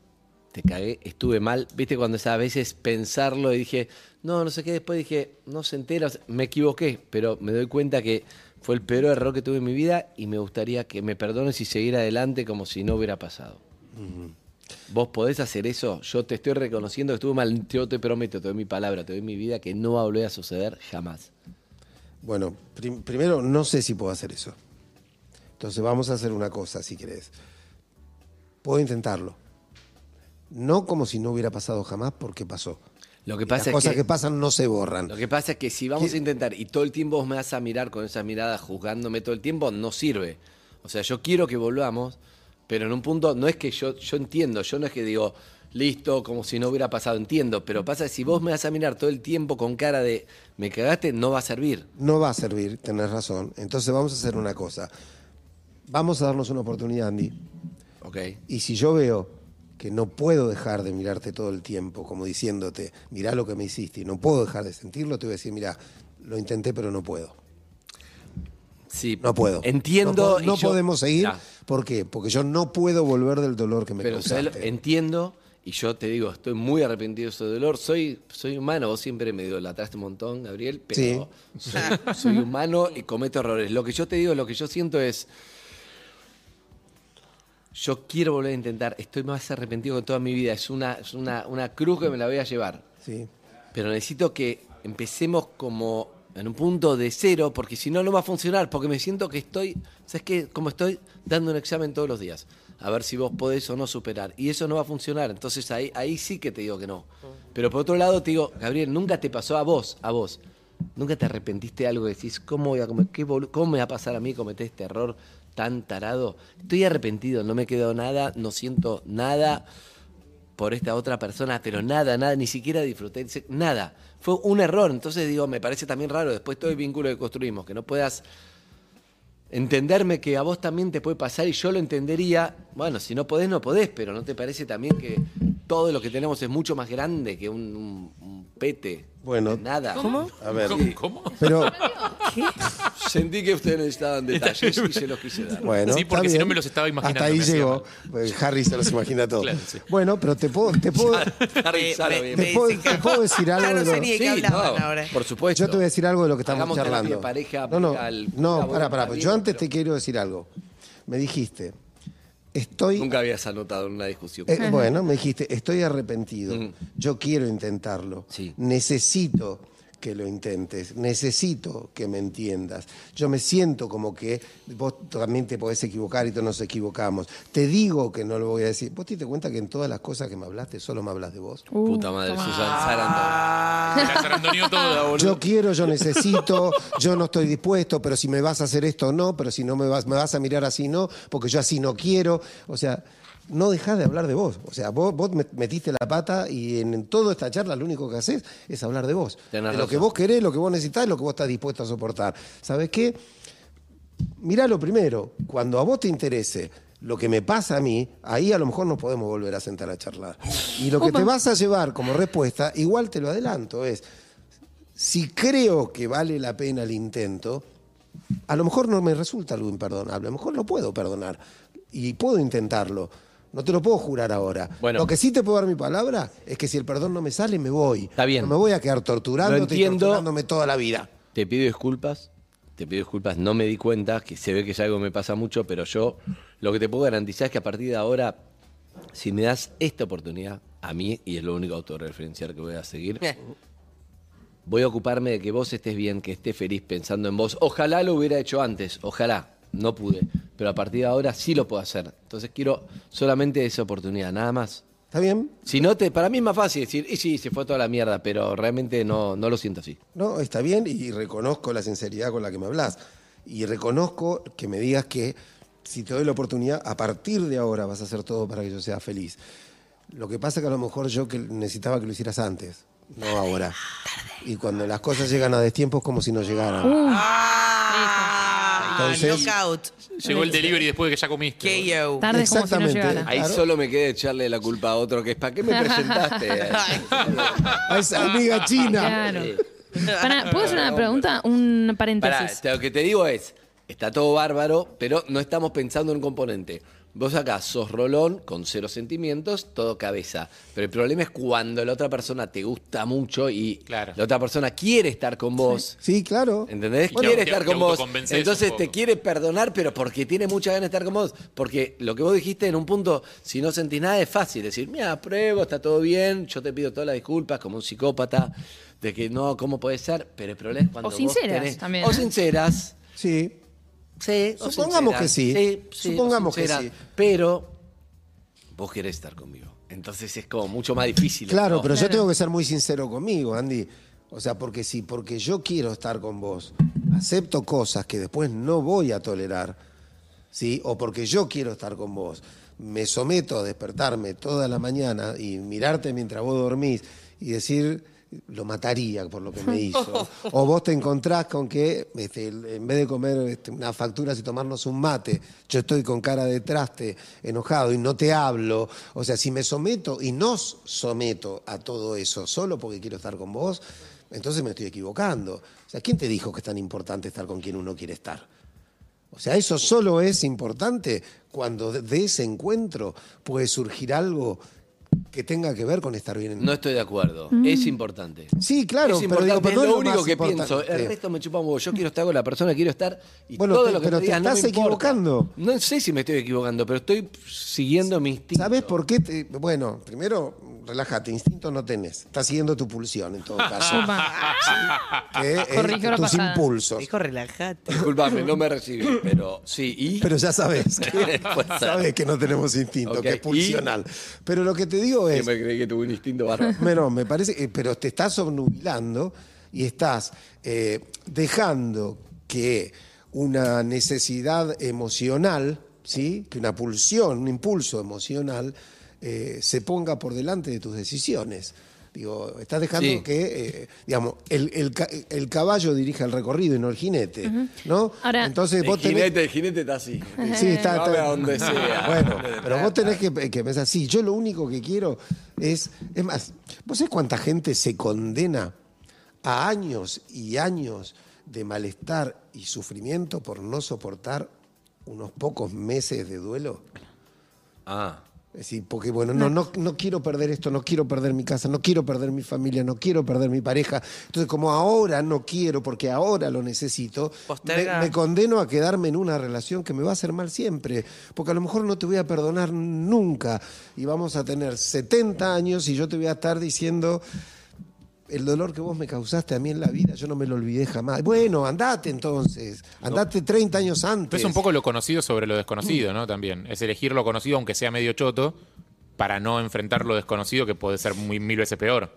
te cagué, estuve mal. Viste cuando a veces pensarlo y dije, no, no sé qué, después dije, no se entera, o sea, me equivoqué, pero me doy cuenta que fue el peor error que tuve en mi vida y me gustaría que me perdones y seguir adelante como si no hubiera pasado. ¿Vos podés hacer eso? Yo te estoy reconociendo que estuve mal. Yo te prometo, te doy mi palabra, te doy mi vida, que no va a volver a suceder jamás. Bueno, prim- primero no sé si puedo hacer eso. Entonces vamos a hacer una cosa, si querés. Puedo intentarlo. No como si no hubiera pasado jamás, porque pasó. Lo que pasa Las es cosas que, que... pasan no se borran. lo que pasa es que si vamos ¿Qué? a intentar y todo el tiempo vos me vas a mirar con esa mirada juzgándome todo el tiempo, no sirve. O sea, yo quiero que volvamos, pero en un punto no es que yo yo entiendo, yo no es que digo listo, como si no hubiera pasado, entiendo, pero pasa que si vos me vas a mirar todo el tiempo con cara de me cagaste, no va a servir. No va a servir, tenés razón. Entonces vamos a hacer una cosa. Vamos a darnos una oportunidad, Andy. ¿Ok? Y si yo veo que no puedo dejar de mirarte todo el tiempo, como diciéndote, mirá lo que me hiciste, y no puedo dejar de sentirlo, te voy a decir, mira, lo intenté pero no puedo. Sí, No puedo. Entiendo. No, po- y no yo- podemos seguir. ¿Por qué? Porque yo no puedo volver del dolor que me pero causaste. entiendo y yo te digo, estoy muy arrepentido de ese dolor. Soy, soy humano, vos siempre me idolatraste un montón, Gabriel, pero soy, soy humano y cometo errores. Lo que yo te digo, lo que yo siento es. Yo quiero volver a intentar, estoy más arrepentido que toda mi vida. Es una, es una, una cruz que me la voy a llevar. Sí. Pero necesito que empecemos como en un punto de cero, porque si no, no va a funcionar, porque me siento que estoy, ¿sabes qué? Como estoy dando un examen todos los días, a ver si vos podés o no superar. Y eso no va a funcionar, entonces ahí, ahí sí que te digo que no. Pero por otro lado te digo, Gabriel, nunca te pasó a vos, a vos. Nunca te arrepentiste de algo decís, ¿cómo, voy a comer, qué ¿cómo me va a pasar a mí cometer este error tan tarado? Estoy arrepentido, no me quedó nada, no siento nada por esta otra persona, pero nada, nada, ni siquiera disfruté, nada. Fue un error, entonces digo, me parece también raro después todo el vínculo que construimos, que no puedas entenderme que a vos también te puede pasar y yo lo entendería, bueno, si no podés, no podés, pero ¿no te parece también que todo lo que tenemos es mucho más grande que un, un- un pete? Bueno. Nada. ¿Cómo? A ver. ¿Cómo? ¿Cómo? Pero, Sentí que ustedes necesitaban detalles y se los quise dar. bueno. Sí, porque está si no bien. me los estaba imaginando, Hasta ahí me hacía llegó. Pues Harry se los imagina. Claro, sí. Bueno, pero te puedo, te puedo, Harry Me- sabe me- bien. te me puedo- te decir algo Ya no de lo- sé ni de qué Sí, hablaban no, ahora. por supuesto. Yo te voy a decir algo de lo que estamos Hagamos terapia charlando. de pareja, no, no, al- no, al- para, para. al- Yo antes pero- te quiero decir algo. Me dijiste, estoy. Nunca habías anotado en una discusión. eh, bueno, me dijiste, estoy arrepentido. Mm. Yo quiero intentarlo. Sí. Necesito que lo intentes. Necesito que me entiendas. Yo me siento como que vos también te podés equivocar y todos nos equivocamos. Te digo que no lo voy a decir. ¿Vos te diste cuenta que en todas las cosas que me hablaste solo me hablas de vos? Puta madre, Susan Sarandon. La zarandoneó toda, boludo. Yo quiero, yo necesito, yo no estoy dispuesto, pero si me vas a hacer esto, no, pero si no me vas, me vas a mirar así, no, porque yo así no quiero. O sea, no dejás de hablar de vos. O sea, vos, vos met- metiste la pata y en, en toda esta charla lo único que haces es hablar de vos. Tenés de lo que vos querés, lo que vos necesitas, lo que vos estás dispuesto a soportar. ¿Sabes qué? Mirá lo primero, cuando a vos te interese lo que me pasa a mí, ahí a lo mejor nos podemos volver a sentar a charlar. Y lo que te vas a llevar como respuesta, igual te lo adelanto, es, si creo que vale la pena el intento, a lo mejor no me resulta algo imperdonable, a lo mejor lo puedo perdonar y puedo intentarlo. No te lo puedo jurar ahora. Bueno. Lo que sí te puedo dar mi palabra es que si el perdón no me sale, me voy. Está bien. No me voy a quedar torturándote y entiendo. torturándome toda la vida. Te pido disculpas, te pido disculpas, no me di cuenta, que se ve que es algo que me pasa mucho, pero yo lo que te puedo garantizar es que a partir de ahora, si me das esta oportunidad, a mí, y es lo único autorreferencial que voy a seguir, Eh, voy a ocuparme de que vos estés bien, que estés feliz pensando en vos. Ojalá lo hubiera hecho antes, ojalá, no pude, pero a partir de ahora sí lo puedo hacer. Entonces quiero solamente esa oportunidad, nada más. ¿Está bien? Si no, te, para mí es más fácil decir, y sí, se fue toda la mierda, pero realmente no, no lo siento así. No, está bien y reconozco la sinceridad con la que me hablas. Y reconozco que me digas que si te doy la oportunidad, a partir de ahora vas a hacer todo para que yo sea feliz. Lo que pasa es que a lo mejor yo que necesitaba que lo hicieras antes, no ahora. Y cuando las cosas llegan a destiempo es como si no llegaran. Ah, Entonces- knockout. Llegó el delivery después de que ya comiste. KO. Tarde como si no Exactamente. llegara. Ahí Claro. solo me queda echarle la culpa a otro, que es ¿para qué me presentaste? A esa amiga china. Claro. Pará, ¿Puedo hacer una pregunta? Un Pará, paréntesis. te- lo que te digo es, está todo bárbaro, pero no estamos pensando en un componente. Vos acá sos rolón, con cero sentimientos, todo cabeza. Pero el problema es cuando la otra persona te gusta mucho y Claro. la otra persona quiere estar con vos. Sí, claro. ¿Entendés? Bueno, quiere te- estar te con vos. Entonces te quiere perdonar, pero porque tiene mucha ganas de estar con vos. Porque lo que vos dijiste en un punto, si no sentís nada, es fácil decir, mira, pruebo, está todo bien, yo te pido todas las disculpas como un psicópata, de que no, ¿cómo puede ser? Pero el problema es cuando. O vos sinceras tenés- también, O ¿eh? sinceras. Sí. Sí, Supongamos que sí. sí, Supongamos que sí. Pero vos querés estar conmigo. Entonces es como mucho más difícil. Claro, ¿no? pero yo tengo que ser muy sincero conmigo, Andy. O sea, porque si porque yo quiero estar con vos, acepto cosas que después no voy a tolerar, ¿sí? O porque yo quiero estar con vos, me someto a despertarme toda la mañana y mirarte mientras vos dormís y decir lo mataría por lo que me hizo. O vos te encontrás con que este, en vez de comer este, unas facturas y tomarnos un mate, yo estoy con cara de traste, enojado y no te hablo. O sea, si me someto y nos someto a todo eso solo porque quiero estar con vos, entonces me estoy equivocando. O sea, ¿quién te dijo que es tan importante estar con quien uno quiere estar? O sea, eso solo es importante cuando de ese encuentro puede surgir algo que tenga que ver con estar bien en No estoy de acuerdo. Es importante. Sí, claro, es pero importante, digo, pero no es lo lo único que pienso. El resto me chupa un huevo. Yo quiero estar con la persona quiero estar y Bueno, todo te- lo que pero te digas estás equivocando. No sé si me estoy equivocando, pero estoy siguiendo mi instinto. ¿Sabes por qué? te- bueno, primero, relájate, instinto no tenés. Estás siguiendo tu pulsión en todo caso. Que es la tus pasada. impulsos. Dijo, relajate. Disculpame, no me recibí, pero sí. ¿Y? Pero ya sabes que, sabes que no tenemos instinto, que es ¿y? pulsional. Pero lo que te digo es, me creí que tuve un instinto bárbaro. Me parece, que- pero te estás obnubilando y estás eh, dejando que una necesidad emocional, ¿sí? que una pulsión, un impulso emocional, eh, se ponga por delante de tus decisiones. Digo, estás dejando Sí. que, eh, digamos, el, el el caballo dirija el recorrido y no el jinete, ¿no? Ahora- Entonces El vos tenés... jinete, el jinete está así. Sí, está, está- a donde sea. Bueno, pero vos tenés que, que pensar, sí, yo lo único que quiero es. Es más, ¿vos sabés cuánta gente se condena a años y años de malestar y sufrimiento por no soportar unos pocos meses de duelo? Ah. Es decir, porque bueno, no, no, no quiero perder esto, no quiero perder mi casa, no quiero perder mi familia, no quiero perder mi pareja. Entonces, como ahora no quiero, porque ahora lo necesito, me, me condeno a quedarme en una relación que me va a hacer mal siempre. Porque a lo mejor no te voy a perdonar nunca. Y vamos a tener 70 años y yo te voy a estar diciendo. El dolor que vos me causaste a mí en la vida, yo no me lo olvidé jamás. Bueno, andate entonces. Andate 30 años antes. Pero es un poco lo conocido sobre lo desconocido, ¿no? También. Es elegir lo conocido, aunque sea medio choto, para no enfrentar lo desconocido, que puede ser muy, mil veces peor.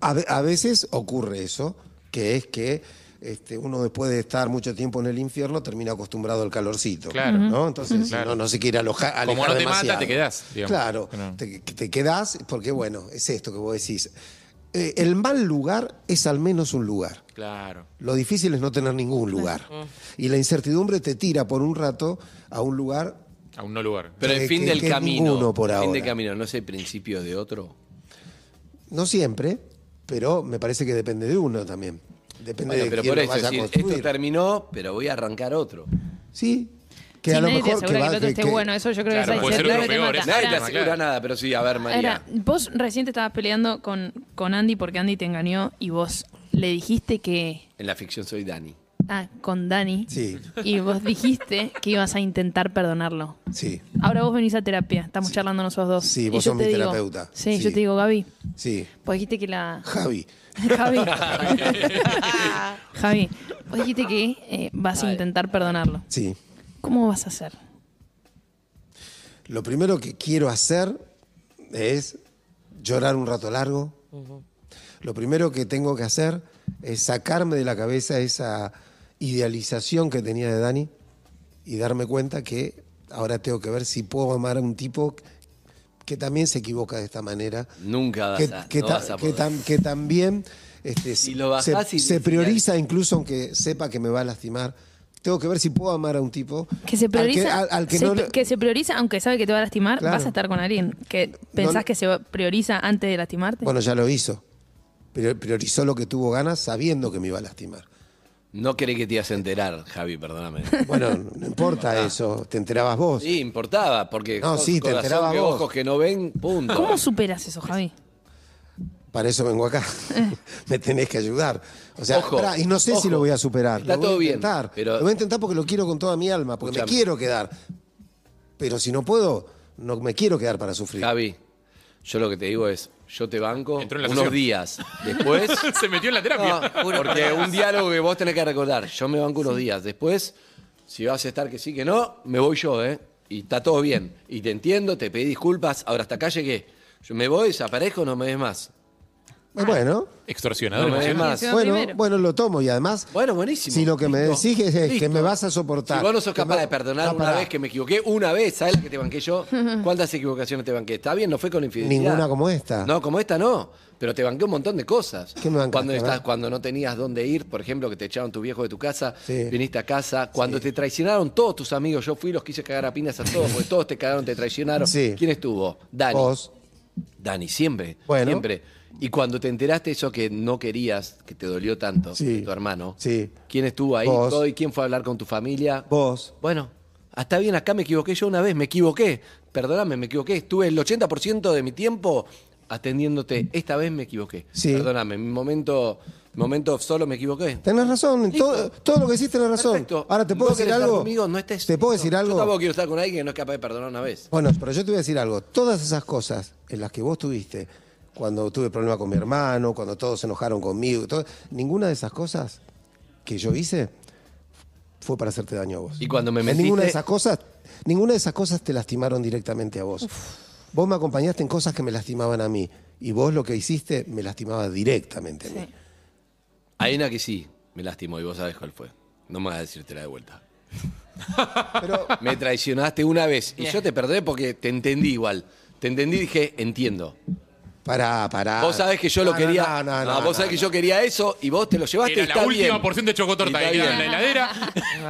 A, ve- a veces ocurre eso, que es que este, uno después de estar mucho tiempo en el infierno termina acostumbrado al calorcito. Claro. ¿no? Entonces, si Claro. no, no se quiere alojar. Como no te mata, te quedás, digamos. Claro, Claro. te, te quedás porque, bueno, es esto que vos decís. Eh, el mal lugar es al menos un lugar. Claro. Lo difícil es no tener ningún lugar. Y la incertidumbre te tira por un rato a un lugar A un no lugar. Pero el fin que- del que camino. por el fin ahora. del camino, ¿no es el principio de otro? No siempre, pero me parece que depende de uno también. Depende Bueno, de pero quién por lo eso, vaya a decir, esto terminó, pero voy a arrancar otro. Sí. Que Sí, a lo nadie te mejor asegura que, va- el otro esté que- bueno. Eso yo creo Claro, que esa puede ser te peor, Nadie te asegura nada, pero sí, a ver, María. Ahora, vos recién te estabas peleando con, con Andy porque Andy te engañó y vos le dijiste que. En la ficción soy Dani. Ah, con Dani. Sí, Y vos dijiste que ibas a intentar perdonarlo. sí, Ahora vos venís a terapia, estamos charlando nosotros dos. Sí, Y vos sos mi digo- terapeuta. Sí, Sí. yo te digo, Gaby, sí. vos dijiste que la. Javi, Javi. Javi, vos dijiste que eh, vas a intentar perdonarlo. sí. ¿Cómo vas a hacer? Lo primero que quiero hacer es llorar un rato largo. Lo primero que tengo que hacer es sacarme de la cabeza esa idealización que tenía de Dani y darme cuenta que ahora tengo que ver si puedo amar a un tipo que también se equivoca de esta manera. Nunca vas que, a, que no ta- vas a que poder. tam- que también este, Si lo se, y prioriza incluso aunque sepa que me va a lastimar. Tengo que ver si puedo amar a un tipo Que se al prioriza, al- al que se- no le- que se prioriza, aunque sabe que te va a lastimar, Claro. vas a estar con alguien que pensás No- que se prioriza antes de lastimarte. Bueno, ya lo hizo. Prior- Priorizó lo que tuvo ganas sabiendo que me iba a lastimar. No creí que te ibas a enterar, Javi, perdóname. Bueno, no importa eso, te enterabas vos. Sí, importaba, porque No, sí, te corazón enteraba que vos. ojos que no ven, punto. ¿Cómo superas eso, Javi? Para eso vengo acá. me tenés que ayudar. O sea, Ojo, pará, y no sé si lo voy a superar. Está lo voy todo a bien, pero- Lo voy a intentar porque lo quiero con toda mi alma, porque Escuchame. me quiero quedar. Pero si no puedo, no me quiero quedar para sufrir. Javi, yo lo que te digo es, yo te banco Entró en la unos sesión. días. Después, Se metió en la terapia. No, porque un diálogo que vos tenés que recordar. Yo me banco unos días. Después, si vas a estar que sí, que no, me voy yo, ¿eh? Y está todo bien. Y te entiendo, te pedí disculpas. Ahora hasta acá llegué. Yo me voy, desaparezco, no me ves más. Eh, Bueno, Extorsionador No me des emocional. más. Yo bueno, primero. bueno, lo tomo y además, Bueno, buenísimo. si lo que me Listo. decís es, es que Listo. me vas a soportar. Si vos no sos que capaz de perdonar Ah, una pará. vez que me equivoqué, una vez, ¿sabes la que te banqué yo? ¿Cuántas equivocaciones te banqué? Está bien, no fue con infidelidad. Ninguna como esta. No, como esta no. Pero te banqué un montón de cosas. ¿Qué me bancaste? cuando, A ver. estás, cuando no tenías dónde ir, por ejemplo, que te echaron tu viejo de tu casa, Sí. viniste a casa. Cuando te traicionaron todos tus amigos, yo fui y los quise cagar a piñas a todos, porque todos te cagaron, te traicionaron. Sí. ¿Quién estuvo? Dani. Vos. Dani, siempre. Bueno. Siempre. Y cuando te enteraste eso que no querías, que te dolió tanto, Sí. de tu hermano, Sí. ¿quién estuvo ahí? Vos. Todo, ¿Y quién fue a hablar con tu familia? Vos. Bueno, hasta bien, acá me equivoqué yo una vez, me equivoqué. Perdóname, me equivoqué. Estuve el 80% de mi tiempo atendiéndote. Esta vez me equivoqué. Sí. Perdóname, en mi momento, momento solo me equivoqué. Tenés razón, todo, todo lo que hiciste tenés razón. Perfecto. Ahora, ¿te puedo ¿Vos decir querés estar algo? Conmigo? No estés, ¿Te puedo decir Yo algo? tampoco quiero estar con alguien que no es capaz de perdonar una vez. Bueno, pero yo te voy a decir algo. Todas esas cosas en las que vos tuviste, cuando tuve problema con mi hermano, cuando todos se enojaron conmigo, todo- ninguna de esas cosas que yo hice fue para hacerte daño a vos. Y cuando me En ninguna de metiste- esas cosas, ninguna de esas cosas te lastimaron directamente a vos. Vos me acompañaste en cosas que me lastimaban a mí. Y vos lo que hiciste me lastimaba directamente a mí. Hay una que sí me lastimó y vos sabés cuál fue. No me vas a decírtela de vuelta. Pero Me traicionaste una vez y yo te perdoné porque te entendí igual. Te entendí y dije, entiendo. Pará, pará. Vos sabés que yo lo No, no, quería. no, no, No, no, vos no, sabés que no. yo quería eso y vos te lo llevaste y Era está la última bien. porción de chocotorta Y está que quedaba en la bien. heladera.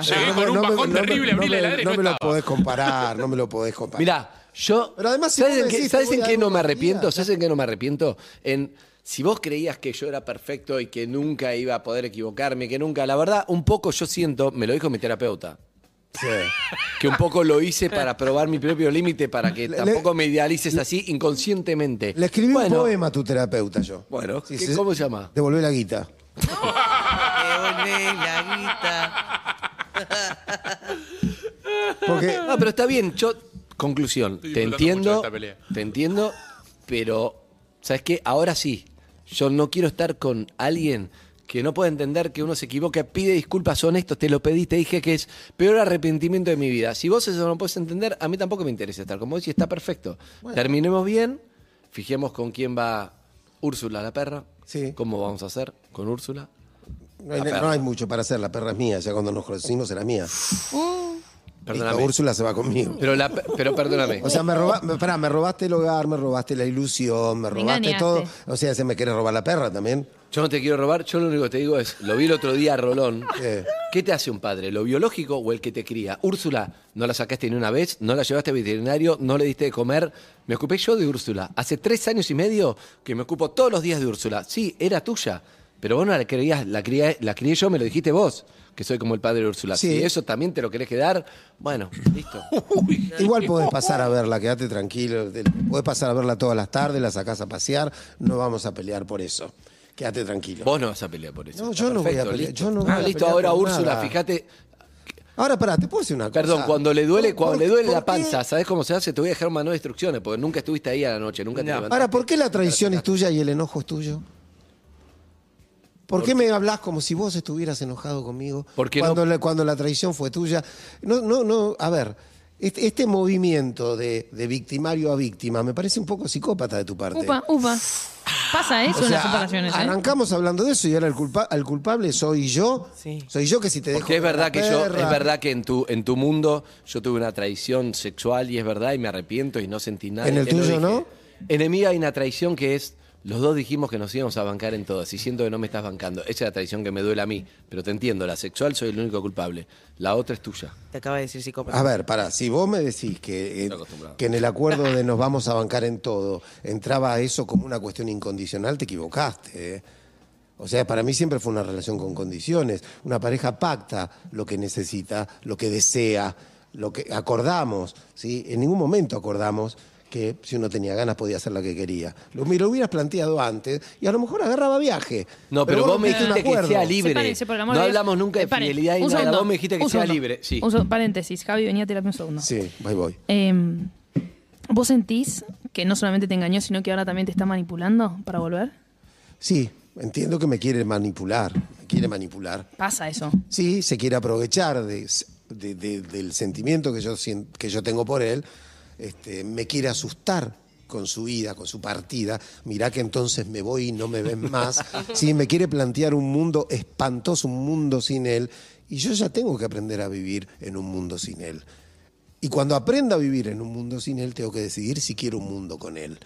Llegué No, con no un me- bajón terrible, no abrí la me- heladera y no no me lo estaba. podés comparar, no me lo podés comparar. Mirá, yo. Pero además, si ¿sabes, vos en qué, decís, ¿sabes te en voy a qué no me día, arrepiento? ¿Sabes en qué no me arrepiento? En. Si vos creías que yo era perfecto y que nunca iba a poder equivocarme, que nunca, la verdad, un poco yo siento, me lo dijo mi terapeuta, Sí. que un poco lo hice para probar mi propio límite, para que Le- tampoco me idealices así inconscientemente. Le escribí Bueno, un poema a tu terapeuta yo. Bueno, Sí, ¿qué- sí, ¿cómo se llama? Devolvé la guita. Devolvé la guita. Porque No, pero está bien. Yo, conclusión, Estoy te disfrutando mucho entiendo, de esta pelea. te entiendo, pero ¿sabes qué? Ahora sí. Yo no quiero estar con alguien que no puede entender que uno se equivoca, pide disculpas honestos, te lo pedí, te dije que es peor arrepentimiento de mi vida. Si vos eso no puedes entender, a mí tampoco me interesa estar con vos y está perfecto. Terminemos bien, fijemos con quién va Úrsula la perra. Sí. ¿Cómo vamos a hacer con Úrsula? no hay, no hay mucho para hacer, la perra es mía, ya cuando nos conocimos era mía. Perdóname. Úrsula se va conmigo. Pero, la, pero perdóname. O sea, me, roba, me, pará, me robaste el hogar, me robaste la ilusión, me Me robaste engañaste. todo. O sea, ¿se me querés robar la perra también? Yo no te quiero robar, yo lo único que te digo es, lo vi el otro día a Rolón. ¿Qué? ¿Qué te hace un padre? ¿Lo biológico o el que te cría? Úrsula, no la sacaste ni una vez, no la llevaste al veterinario, no le diste de comer. Me ocupé yo de Úrsula. Hace tres años y medio que me ocupo todos los días de Úrsula. Sí, era tuya, pero vos no la querías, la crié, la crié yo, me lo dijiste vos, que soy como el padre de Úrsula. Sí. Si eso también te lo querés quedar, bueno, listo. Igual podés pasar a verla, quédate tranquilo. Podés pasar a verla todas las tardes, la sacás a pasear, no vamos a pelear por eso. Quédate tranquilo. Vos no vas a pelear por eso. No, Está yo no voy a pelear, listo. yo no voy Ah, a listo, ahora Úrsula, fíjate, Ahora, pará, ¿te puedo decir una cosa? Perdón, cuando le duele, ¿Por- cuando le duele la panza, ¿sabes cómo se hace? Te voy a dejar un manual de instrucciones, porque nunca estuviste ahí a la noche, nunca te No. levantaste. Ahora, ¿por qué la traición es tuya y el enojo es tuyo? ¿Por qué me hablas como si vos estuvieras enojado conmigo Porque cuando, no- la, cuando la traición fue tuya? No, no, no, a ver, este, este movimiento de, de victimario a víctima me parece un poco psicópata de tu parte. Upa, upa. Pasa eso O en sea, las separaciones, ¿eh? arrancamos hablando de eso y ahora el, culpa- el culpable soy yo. Sí. Soy yo que si te dejo. Porque es verdad que yo, es verdad que en tu, en tu mundo yo tuve una traición sexual y es verdad y me arrepiento y no sentí nada. ¿En el tuyo no? Enemiga hay una traición que es, los dos dijimos que nos íbamos a bancar en todas y siento que no me estás bancando. Esa es la traición que me duele a mí, pero te entiendo, la sexual soy el único culpable, la otra es tuya. Te acaba de decir psicópata. A ver, para, si vos me decís que, eh, Estoy acostumbrado. que en el acuerdo de nos vamos a bancar en todo entraba eso como una cuestión incondicional, te equivocaste. ¿eh? O sea, para mí siempre fue una relación con condiciones. Una pareja pacta lo que necesita, lo que desea, lo que acordamos. ¿sí? En ningún momento acordamos que si uno tenía ganas podía hacer lo que quería. Lo, lo hubieras planteado antes y a lo mejor agarraba viaje. No, pero, vos me dijiste que sea libre. Sepárense, por el amor no de Dios. hablamos nunca de Separen. fidelidad y Un nada, segundo. vos me dijiste que Un sea segundo. libre. Sí. Un paréntesis, Javi, venía a tirarme un segundo. Sí, ahí voy. Em, ¿Vos sentís que no solamente te engañó, sino que ahora también te está manipulando para volver? Sí, entiendo que me quiere manipular, me quiere manipular. Pasa eso. Sí, se quiere aprovechar de, de- de- del sentimiento que yo, sien- que yo tengo por él, este, me quiere asustar con su ida, con su partida, mirá que entonces me voy y no me ven más. Sí, me quiere plantear un mundo espantoso, un mundo sin él, y yo ya tengo que aprender a vivir en un mundo sin él. Y cuando aprenda a vivir en un mundo sin él, tengo que decidir si quiero un mundo con él.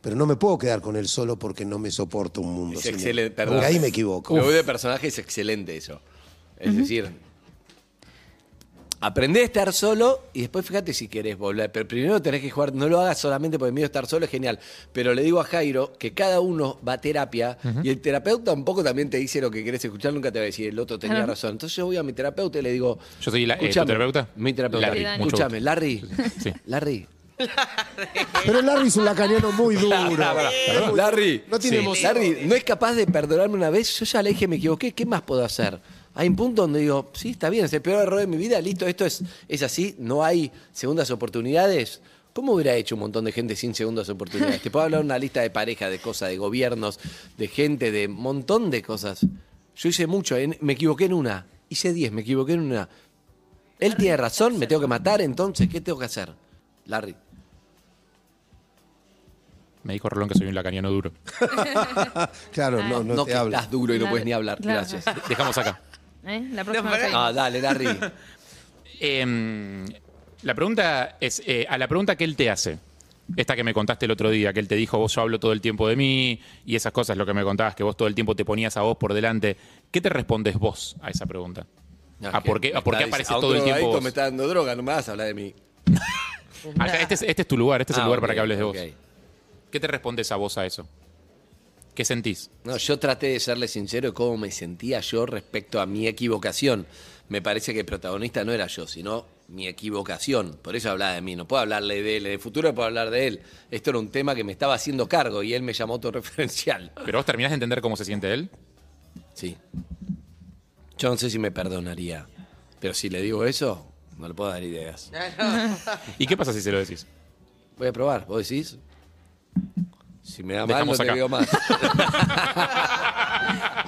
Pero no me puedo quedar con él solo porque no me soporto un mundo Es sin excelente, él. perdón. Porque ahí me equivoco. Me voy de personaje, es excelente eso. Es decir, aprendé a estar solo y después fíjate si querés volver. Pero primero tenés que jugar, no lo hagas solamente porque el miedo a estar solo es genial. Pero le digo a Jairo que cada uno va a terapia y el terapeuta un poco también te dice lo que querés escuchar, nunca te va a decir el otro tenía razón. Entonces yo voy a mi terapeuta y le digo. Yo soy la- eh, ¿tu terapeuta? Mi terapeuta. Larry, Escúchame. Larry. Sí. Larry. Pero Larry es un lacaniano muy duro. Larry, No tiene sí. emoción. Larry, no es capaz de perdonarme una vez. Yo ya le dije, me equivoqué. ¿Qué más puedo hacer? Hay un punto donde digo, sí, está bien, es el peor error de mi vida. Listo, esto es, es así. No hay segundas oportunidades. ¿Cómo hubiera hecho un montón de gente sin segundas oportunidades? Te puedo hablar de una lista de pareja, de cosas, de gobiernos, de gente, de un montón de cosas. Yo hice mucho, en- me equivoqué en una. Hice 10, me equivoqué en una. Él tiene razón, me tengo que matar, entonces, ¿qué tengo que hacer? Larry. Me dijo Rolón que soy un lacaniano duro. Claro, no, no, No, te que estás duro y no Claro. puedes ni hablar. Claro. Gracias. Dejamos acá. ¿Eh? La próxima No, vez. Ah, dale, Larry. Em, la pregunta es, eh, a la pregunta que él te hace, esta que me contaste el otro día, que él te dijo, vos yo hablo todo el tiempo de mí, y esas cosas, lo que me contabas, que vos todo el tiempo te ponías a vos por delante, ¿qué te respondes vos a esa pregunta? No, ¿A por qué, a por qué está apareces dic- a un todo el tiempo vos? me está dando droga, no me vas a hablar de mí. Acá, este, es, este es tu lugar, este es el Ah, lugar para que hables de vos. ¿Qué te respondes a vos a eso? ¿Qué sentís? No, yo traté de serle sincero de cómo me sentía yo respecto a mi equivocación. Me parece que el protagonista no era yo, sino mi equivocación. Por eso hablaba de mí. No puedo hablarle de él. El futuro puedo hablar de él. Esto era un tema que me estaba haciendo cargo y él me llamó autorreferencial. ¿Pero vos terminás de entender cómo se siente él? Sí. Yo no sé si me perdonaría. Pero si le digo eso, no le puedo dar ideas. ¿Y qué pasa si se lo decís? Voy a probar. ¿Vos decís? Si me da mal, no te digo más.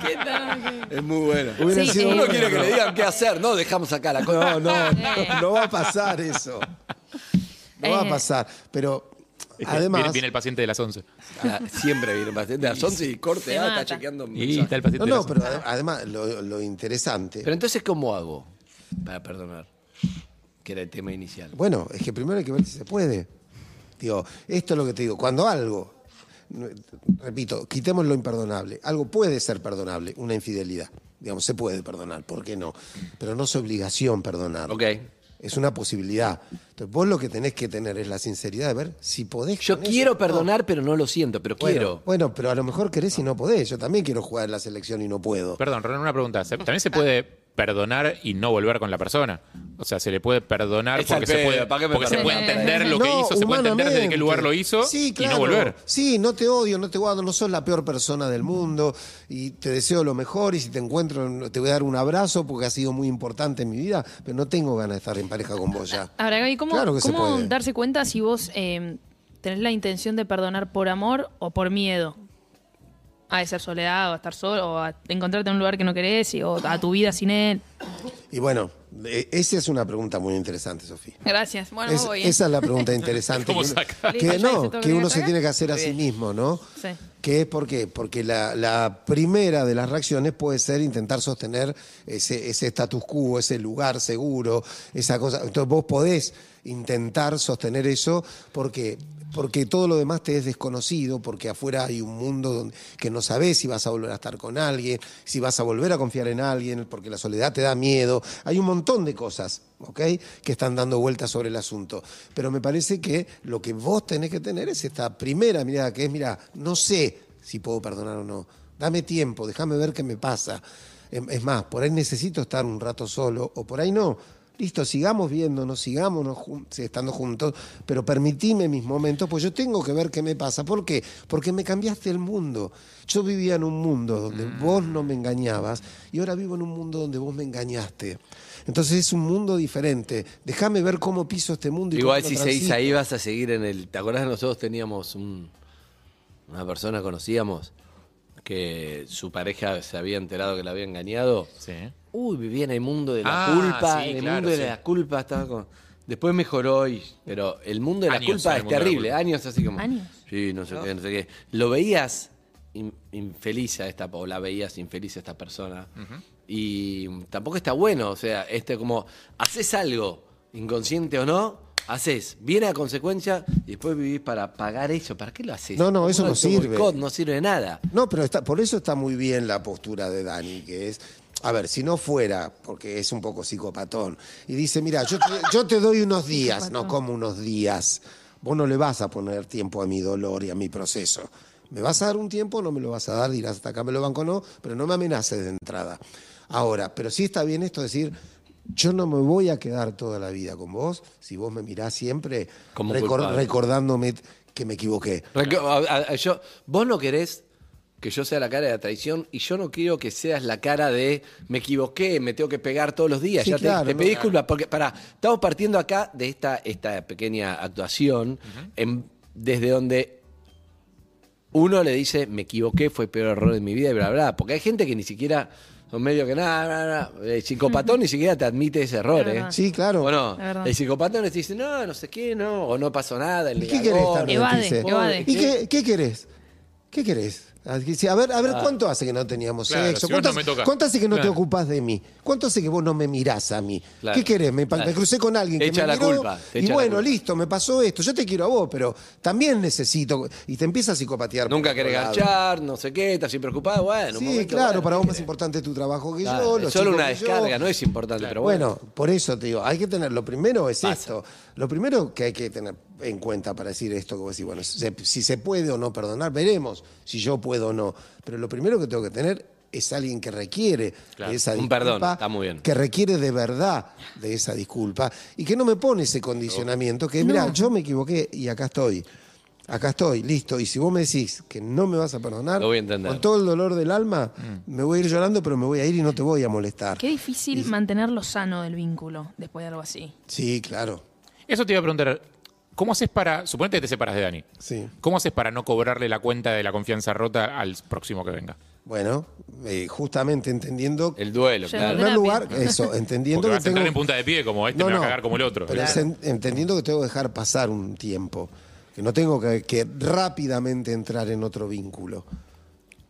¿Qué tal? Es muy bueno. Hubiera Sí, sido Uno bueno. quiere que le digan qué hacer. No, dejamos acá la cosa. No, no, no, no va a pasar eso. No va a Eh. pasar. Pero además, Viene, viene el paciente de las 11. Ah, Siempre viene bastante. A las 11 y corte, ah, está chequeando. Y está el paciente no, de no, las pero 11. ade- además lo, lo interesante. Pero entonces, ¿cómo hago para perdonar? Que era el tema inicial. Bueno, es que primero hay que ver si se puede. Digo, esto es lo que te digo. Cuando algo, repito, quitemos lo imperdonable. Algo puede ser perdonable, una infidelidad. Digamos, se puede perdonar, ¿por qué no? Pero no es obligación perdonar. Ok. Es una posibilidad. Entonces, vos lo que tenés que tener es la sinceridad de ver si podés. Yo eso. quiero No. perdonar, pero no lo siento, pero Bueno, quiero. Bueno, pero a lo mejor querés y no podés. Yo también quiero jugar en la selección y no puedo. Perdón, Ronald, una pregunta. ¿Se- ¿También se puede perdonar y no volver con la persona? O sea, se le puede perdonar Es porque, se puede, ¿para qué me porque se puede entender lo que No, hizo, se puede entender desde qué lugar lo hizo Sí, y no volver. Sí, no te odio, no te guardo, no sos la peor persona del mundo y te deseo lo mejor y si te encuentro te voy a dar un abrazo porque ha sido muy importante en mi vida, pero no tengo ganas de estar en pareja con vos ya. Ahora, Gaby, ¿cómo, Claro que se cómo puede. darse cuenta si vos eh, tenés la intención de perdonar por amor o por miedo? A esa soledad, o a estar solo, o a encontrarte en un lugar que no querés, y- o a tu vida sin él. Y bueno, eh, esa es una pregunta muy interesante, Sofía. Gracias. Bueno, Es- voy. ¿eh? esa es la pregunta interesante. ¿Cómo que uno- saca? Listo, que ya hice no, todo lo que que uno tenía se que tiene que hacer a sí bien. mismo, ¿no? Sí. ¿Qué es por qué? Porque la, la primera de las reacciones puede ser intentar sostener ese, ese status quo, ese lugar seguro, esa cosa. Entonces vos podés intentar sostener eso porque, porque todo lo demás te es desconocido, porque afuera hay un mundo donde, que no sabés si vas a volver a estar con alguien, si vas a volver a confiar en alguien, porque la soledad te da miedo. Hay un montón de cosas, ¿ok? Que están dando vueltas sobre el asunto. Pero me parece que lo que vos tenés que tener es esta primera mirada, que es, mira, no sé si puedo perdonar o no. Dame tiempo, déjame ver qué me pasa. Em- Es más, por ahí necesito estar un rato solo, o por ahí no. Listo, sigamos viéndonos, sigamos estando juntos, pero permitime mis momentos, pues yo tengo que ver qué me pasa. ¿Por qué? Porque me cambiaste el mundo. Yo vivía en un mundo donde vos no me engañabas y ahora vivo en un mundo donde vos me engañaste. Entonces es un mundo diferente. Déjame ver cómo piso este mundo. Y Igual si seguís ahí vas a seguir en el... ¿Te acordás que nosotros teníamos un- una persona, conocíamos, que su pareja se había enterado que la había engañado? Sí. Uy, vivía en el mundo de la Ah, culpa, sí, en el claro, mundo de la culpa estaba con... Después mejoró y... Pero el mundo de la Años culpa es terrible, culpa. años así como... Años. Sí, no sé qué, no sé qué. ¿Lo veías in- infeliz a esta, o la veías infeliz a esta persona? Y tampoco está bueno, o sea, este como, haces algo, inconsciente o no, haces, viene a consecuencia y después vivís para pagar eso. ¿Para qué lo haces? No, no, eso no sirve. boicot no sirve de nada. No, pero está, por eso está muy bien la postura de Dani, que es, a ver, si no fuera, porque es un poco psicopatón, y dice, mira, yo te, yo te doy unos días, no como unos días, vos no le vas a poner tiempo a mi dolor y a mi proceso. ¿Me vas a dar un tiempo? No me lo vas a dar, dirás hasta acá me lo banco, no, pero no me amenaces de entrada. Ahora, pero sí está bien esto de decir, yo no me voy a quedar toda la vida con vos si vos me mirás siempre Como recor- culpable. recordándome que me equivoqué. Reco- a- a- yo, vos no querés que yo sea la cara de la traición y yo no quiero que seas la cara de me equivoqué, me tengo que pegar todos los días. Sí, ya te- claro, te, pedí disculpas porque para estamos partiendo acá de esta, esta pequeña actuación en- desde donde uno le dice me equivoqué, fue el peor error de mi vida y bla bla, porque hay gente que ni siquiera son medio que nada. El psicopatón ni siquiera te admite ese error, ¿eh? Sí, claro. ¿O no? El psicopatón te dice, no, no sé qué, no, o no pasó nada. El ¿Y qué querés? Evade, evade. ¿Y qué, qué querés? ¿Qué querés? Ah, A ver, a ver, ¿cuánto hace que no teníamos Claro, sexo? si ¿Cuánto, no hace- cuánto hace que no te ocupas de mí? ¿Cuánto hace que vos no me mirás a mí? Claro. ¿Qué querés? Me, crucé con alguien Te que echa me la miró culpa, te y bueno, culpa. listo, me pasó esto. Yo te quiero a vos, pero también necesito... Y te empieza a psicopatear. Nunca querés lado. garchar, no sé qué, estás siempre ocupado. Bueno, un Sí, momento, claro, bueno, para vos ¿qué más importante tu trabajo que yo. es solo una descarga, no es importante, pero bueno. Bueno, por eso te digo, hay que tener, lo primero es Pasa. esto. Lo primero que hay que tener en cuenta para decir esto, que vos decís, bueno, se- si se puede o no perdonar, veremos si yo puedo o no. Pero lo primero que tengo que tener es alguien que requiere Claro, de esa un disculpa. perdón, está muy bien. Que requiere de verdad de esa disculpa y que no me pone ese condicionamiento, que mira, yo me equivoqué y acá estoy. Acá estoy, listo. Y si vos me decís que no me vas a perdonar, Lo voy a entender. con todo el dolor del alma, me voy a ir llorando, pero me voy a ir y no te voy a molestar. Qué difícil mantenerlo sano del vínculo después de algo así. Sí, claro. Eso te iba a preguntar. ¿Cómo haces para. Suponete que te separas de Dani. Sí. ¿Cómo haces para no cobrarle la cuenta de la confianza rota al próximo que venga? Bueno, eh, justamente entendiendo. El duelo, Ya en claro. primer lugar, eso, entendiendo Porque que vas a entrar tengo. en punta de pie como este No, me va no, a cagar como el otro. Pero es en- entendiendo que tengo que dejar pasar un tiempo. Que no tengo que, que rápidamente entrar en otro vínculo.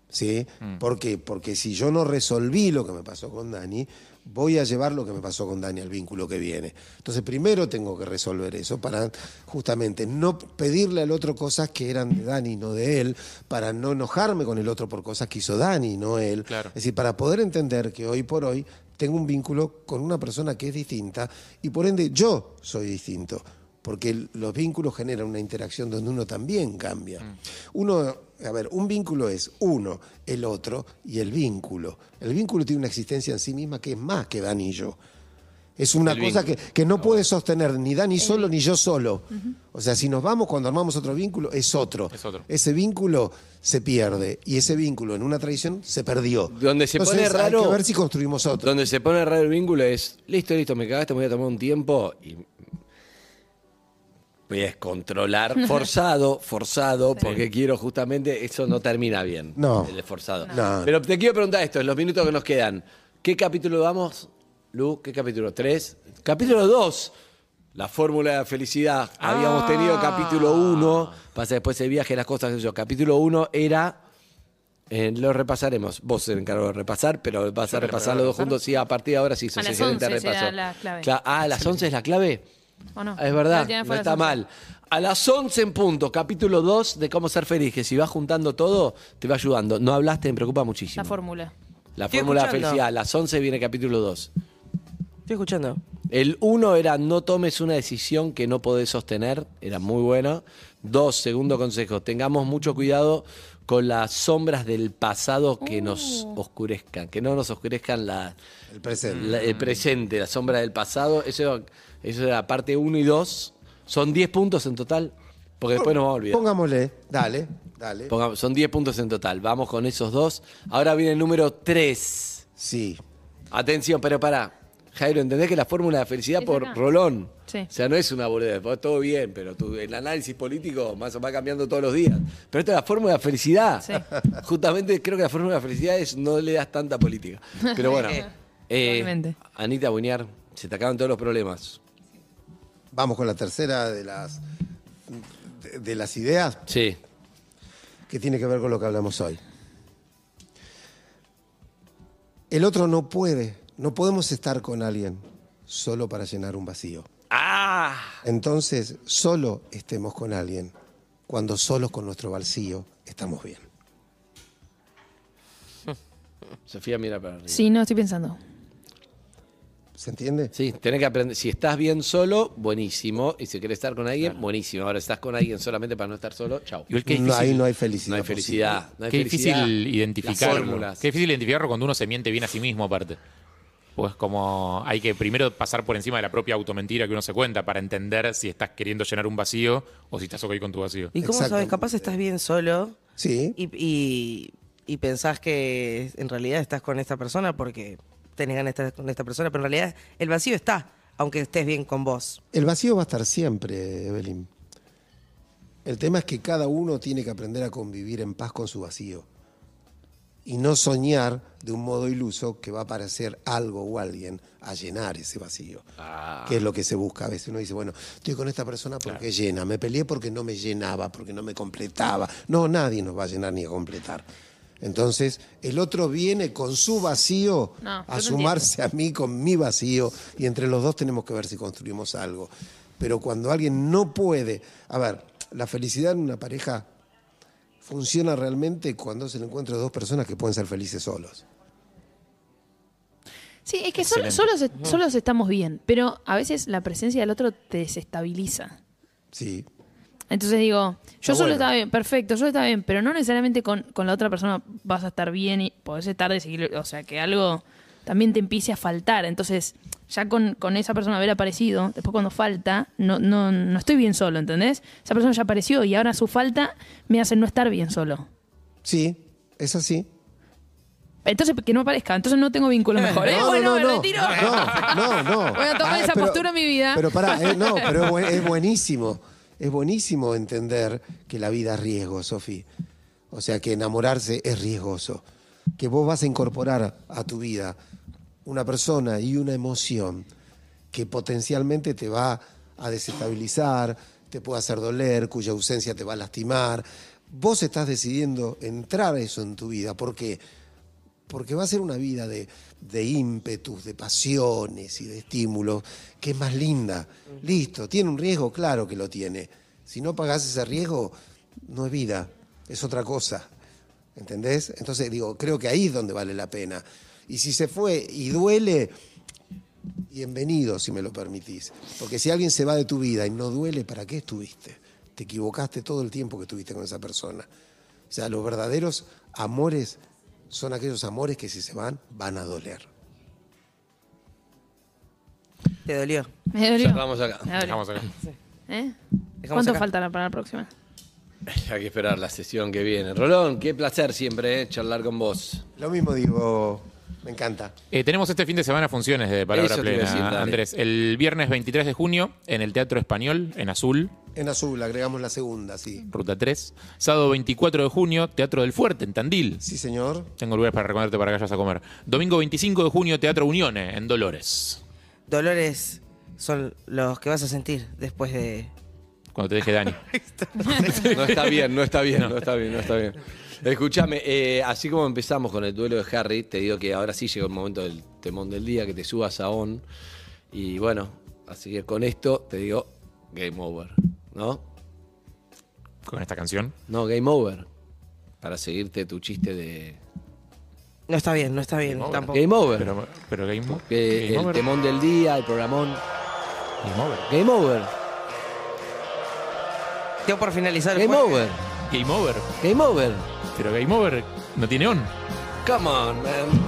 ¿Sí? Mm. ¿Por qué? Porque si yo no resolví lo que me pasó con Dani, voy a llevar lo que me pasó con Dani al vínculo que viene. Entonces, primero tengo que resolver eso para justamente no pedirle al otro cosas que eran de Dani, no de él, para no enojarme con el otro por cosas que hizo Dani, no él. Claro. Es decir, para poder entender que hoy por hoy tengo un vínculo con una persona que es distinta y por ende yo soy distinto. Porque los vínculos generan una interacción donde uno también cambia. Uno, a ver, un vínculo es uno, el otro y el vínculo. El vínculo tiene una existencia en sí misma que es más que Dani y yo. Es una El cosa que, que no puede sostener ni Dani solo ni yo solo. O sea, si nos vamos cuando armamos otro vínculo, es otro. Es otro. Ese vínculo se pierde y ese vínculo en una tradición se perdió. Donde se Entonces, pone raro- Hay que ver si construimos otro. Donde se pone raro el vínculo es, listo, listo, me cagaste, me voy a tomar un tiempo y voy a descontrolar forzado, forzado, porque quiero justamente, eso no termina bien. No. El forzado. No. Pero te quiero preguntar esto, en los minutos que nos quedan, ¿qué capítulo vamos? Lu, ¿qué capítulo? ¿Tres? Capítulo dos. La fórmula de la felicidad. Habíamos Ah. tenido capítulo uno. Pasa después el viaje, las cosas, yo. Capítulo uno era eh, lo repasaremos. Vos se encargó de repasar, pero vas a ¿Yo te repasar lo los dos juntos. Sí, a partir de ahora sí, sos A las excelente 11 será repaso. la clave. Cla- ah, a las 11 es la clave. ¿O no? Es verdad, no está 11. mal. A las 11 en punto, capítulo 2 de Cómo ser feliz, que si vas juntando todo, te va ayudando. No hablaste, me preocupa muchísimo. La fórmula. La Estoy fórmula de escuchando. felicidad. A las 11 viene capítulo 2. Estoy escuchando. El 1 era no tomes una decisión que no podés sostener, era muy bueno. Dos, segundo consejo, tengamos mucho cuidado con las sombras del pasado que nos Oh. oscurezcan, que no nos oscurezcan la, El presente. la- el presente, la sombra del pasado. Eso, eso era parte 1 y 2. Son 10 puntos en total, porque después nos vamos a olvidar. Pongámosle, dale, dale. Son 10 puntos en total. Vamos con esos dos. Ahora viene el número 3. Sí. Atención, pero para. Jairo, ¿entendés que la fórmula de felicidad Es por acá. Rolón? Sí. O sea, no es una boludez, todo bien, pero tu- el análisis político más o va cambiando todos los días. Pero esta es la fórmula de felicidad. Sí. Justamente creo que la fórmula de felicidad es no le das tanta política. Pero bueno, eh, Totalmente. Anita Buñar, se te acaban todos los problemas. Vamos con la tercera de las de, de las ideas. Sí. que tiene que ver con lo que hablamos hoy. El otro no puede, no podemos estar con alguien solo para llenar un vacío. ¡Ah! Entonces, solo estemos con alguien cuando solos con nuestro vacío estamos bien. Sofía, mira para arriba. Sí, no, estoy pensando. ¿Se entiende? Sí, tenés que aprender. Si estás bien solo, buenísimo. Y si querés estar con alguien, buenísimo. Ahora estás con alguien solamente para no estar solo, que No, ahí no hay felicidad. No hay felicidad. No hay qué felicidad. difícil identificarlo. Qué difícil identificarlo cuando uno se miente bien a sí mismo, aparte. Pues como hay que primero pasar por encima de la propia automentira que uno se cuenta para entender si estás queriendo llenar un vacío o si estás ok con tu vacío. ¿Y cómo sabes? Capaz estás bien solo Sí. y, y, y pensás que en realidad estás con esta persona porque tenés ganas de estar con esta persona, pero en realidad el vacío está, aunque estés bien con vos. El vacío va a estar siempre, Evelyn. El tema es que cada uno tiene que aprender a convivir en paz con su vacío. Y no soñar de un modo iluso que va a aparecer algo o alguien a llenar ese vacío. Que es lo que se busca. A veces uno dice, bueno, estoy con esta persona porque llena. Me peleé porque no me llenaba, porque no me completaba. No, nadie nos va a llenar ni a completar. Entonces, el otro viene con su vacío No, a sumarse a mí con mi vacío y entre los dos tenemos que ver si construimos algo. Pero cuando alguien no puede, a ver, la felicidad en una pareja funciona realmente cuando se le encuentra dos personas que pueden ser felices solos. Sí, es que solo, Excelente. solos, solos estamos bien, pero a veces la presencia del otro te desestabiliza. Sí, Entonces digo, yo solo bueno. estaba bien, perfecto, solo estaba bien, pero no necesariamente con, con la otra persona vas a estar bien y podés estar desequilibrado. O sea, que algo también te empiece a faltar. Entonces, ya con, con esa persona haber aparecido, después cuando falta, no, no, no estoy bien solo, ¿entendés? Esa persona ya apareció y ahora su falta me hace no estar bien solo. sí, es así. Entonces, que no aparezca, entonces no tengo vínculo mejor. ¿eh? No, bueno, no, me no, retiro. no, no, no. Voy a tomar esa postura en mi vida. Pero pará, eh, no, pero es, buen- es buenísimo. Es buenísimo entender que la vida es riesgo, Sofi. O sea, que enamorarse es riesgoso. Que vos vas a incorporar a tu vida una persona y una emoción que potencialmente te va a desestabilizar, te puede hacer doler, cuya ausencia te va a lastimar. Vos estás decidiendo entrar eso en tu vida. ¿Por qué? porque va a ser una vida de, de ímpetus, de pasiones y de estímulos, que es más linda. Listo, tiene un riesgo, claro que lo tiene. Si no pagás ese riesgo, no es vida, es otra cosa. ¿Entendés? Entonces digo, creo que ahí es donde vale la pena. Y si se fue y duele, bienvenido, si me lo permitís. Porque si alguien se va de tu vida y no duele, ¿para qué estuviste? Te equivocaste todo el tiempo que estuviste con esa persona. O sea, los verdaderos amores son aquellos amores que si se van, van a doler. ¿Te dolió? Me dolió. Cerramos acá. Me dolió. Dejamos acá. ¿Eh? Dejamos ¿Cuánto acá. falta para la próxima? Hay que esperar la sesión que viene. Rolón, qué placer siempre eh, charlar con vos. Lo mismo digo, me encanta. Eh, tenemos este fin de semana funciones de Palabra Eso te iba a Plena, decir, dale. Andrés. El viernes 23 de junio en el Teatro Español, en Azul, En azul, agregamos la segunda, sí. Ruta 3. Sábado 24 de junio, Teatro del Fuerte, en Tandil. Sí, señor. Tengo lugares para recomendarte para que vayas a comer. Domingo 25 de junio, Teatro Unione, en Dolores. Dolores son los que vas a sentir después de... Cuando te deje Dani. No está bien, no está bien, no, está bien, no está bien. Escúchame, eh, así como empezamos con el duelo de Harry, te digo que ahora sí llegó el momento del temón del día, que te subas a on. Y bueno, así que con esto te digo, game over, ¿no? Con esta canción. No, game over. Para seguirte tu chiste de No está bien, no está bien over. tampoco. game over. Pero, pero Game, que game el Over. temón del día, el programón. Game Over. Game over. Tengo por finalizar el Game over. Game Over. Game over. Pero Game Over no tiene on. Come on, man.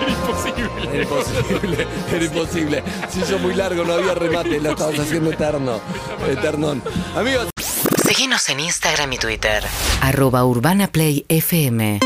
Era imposible. Era imposible, era imposible. Se hizo muy largo, no había remate, lo estabas haciendo eterno. Eternón. Amigos. Seguinos en Instagram y Twitter. Arroba Urbana Play FM.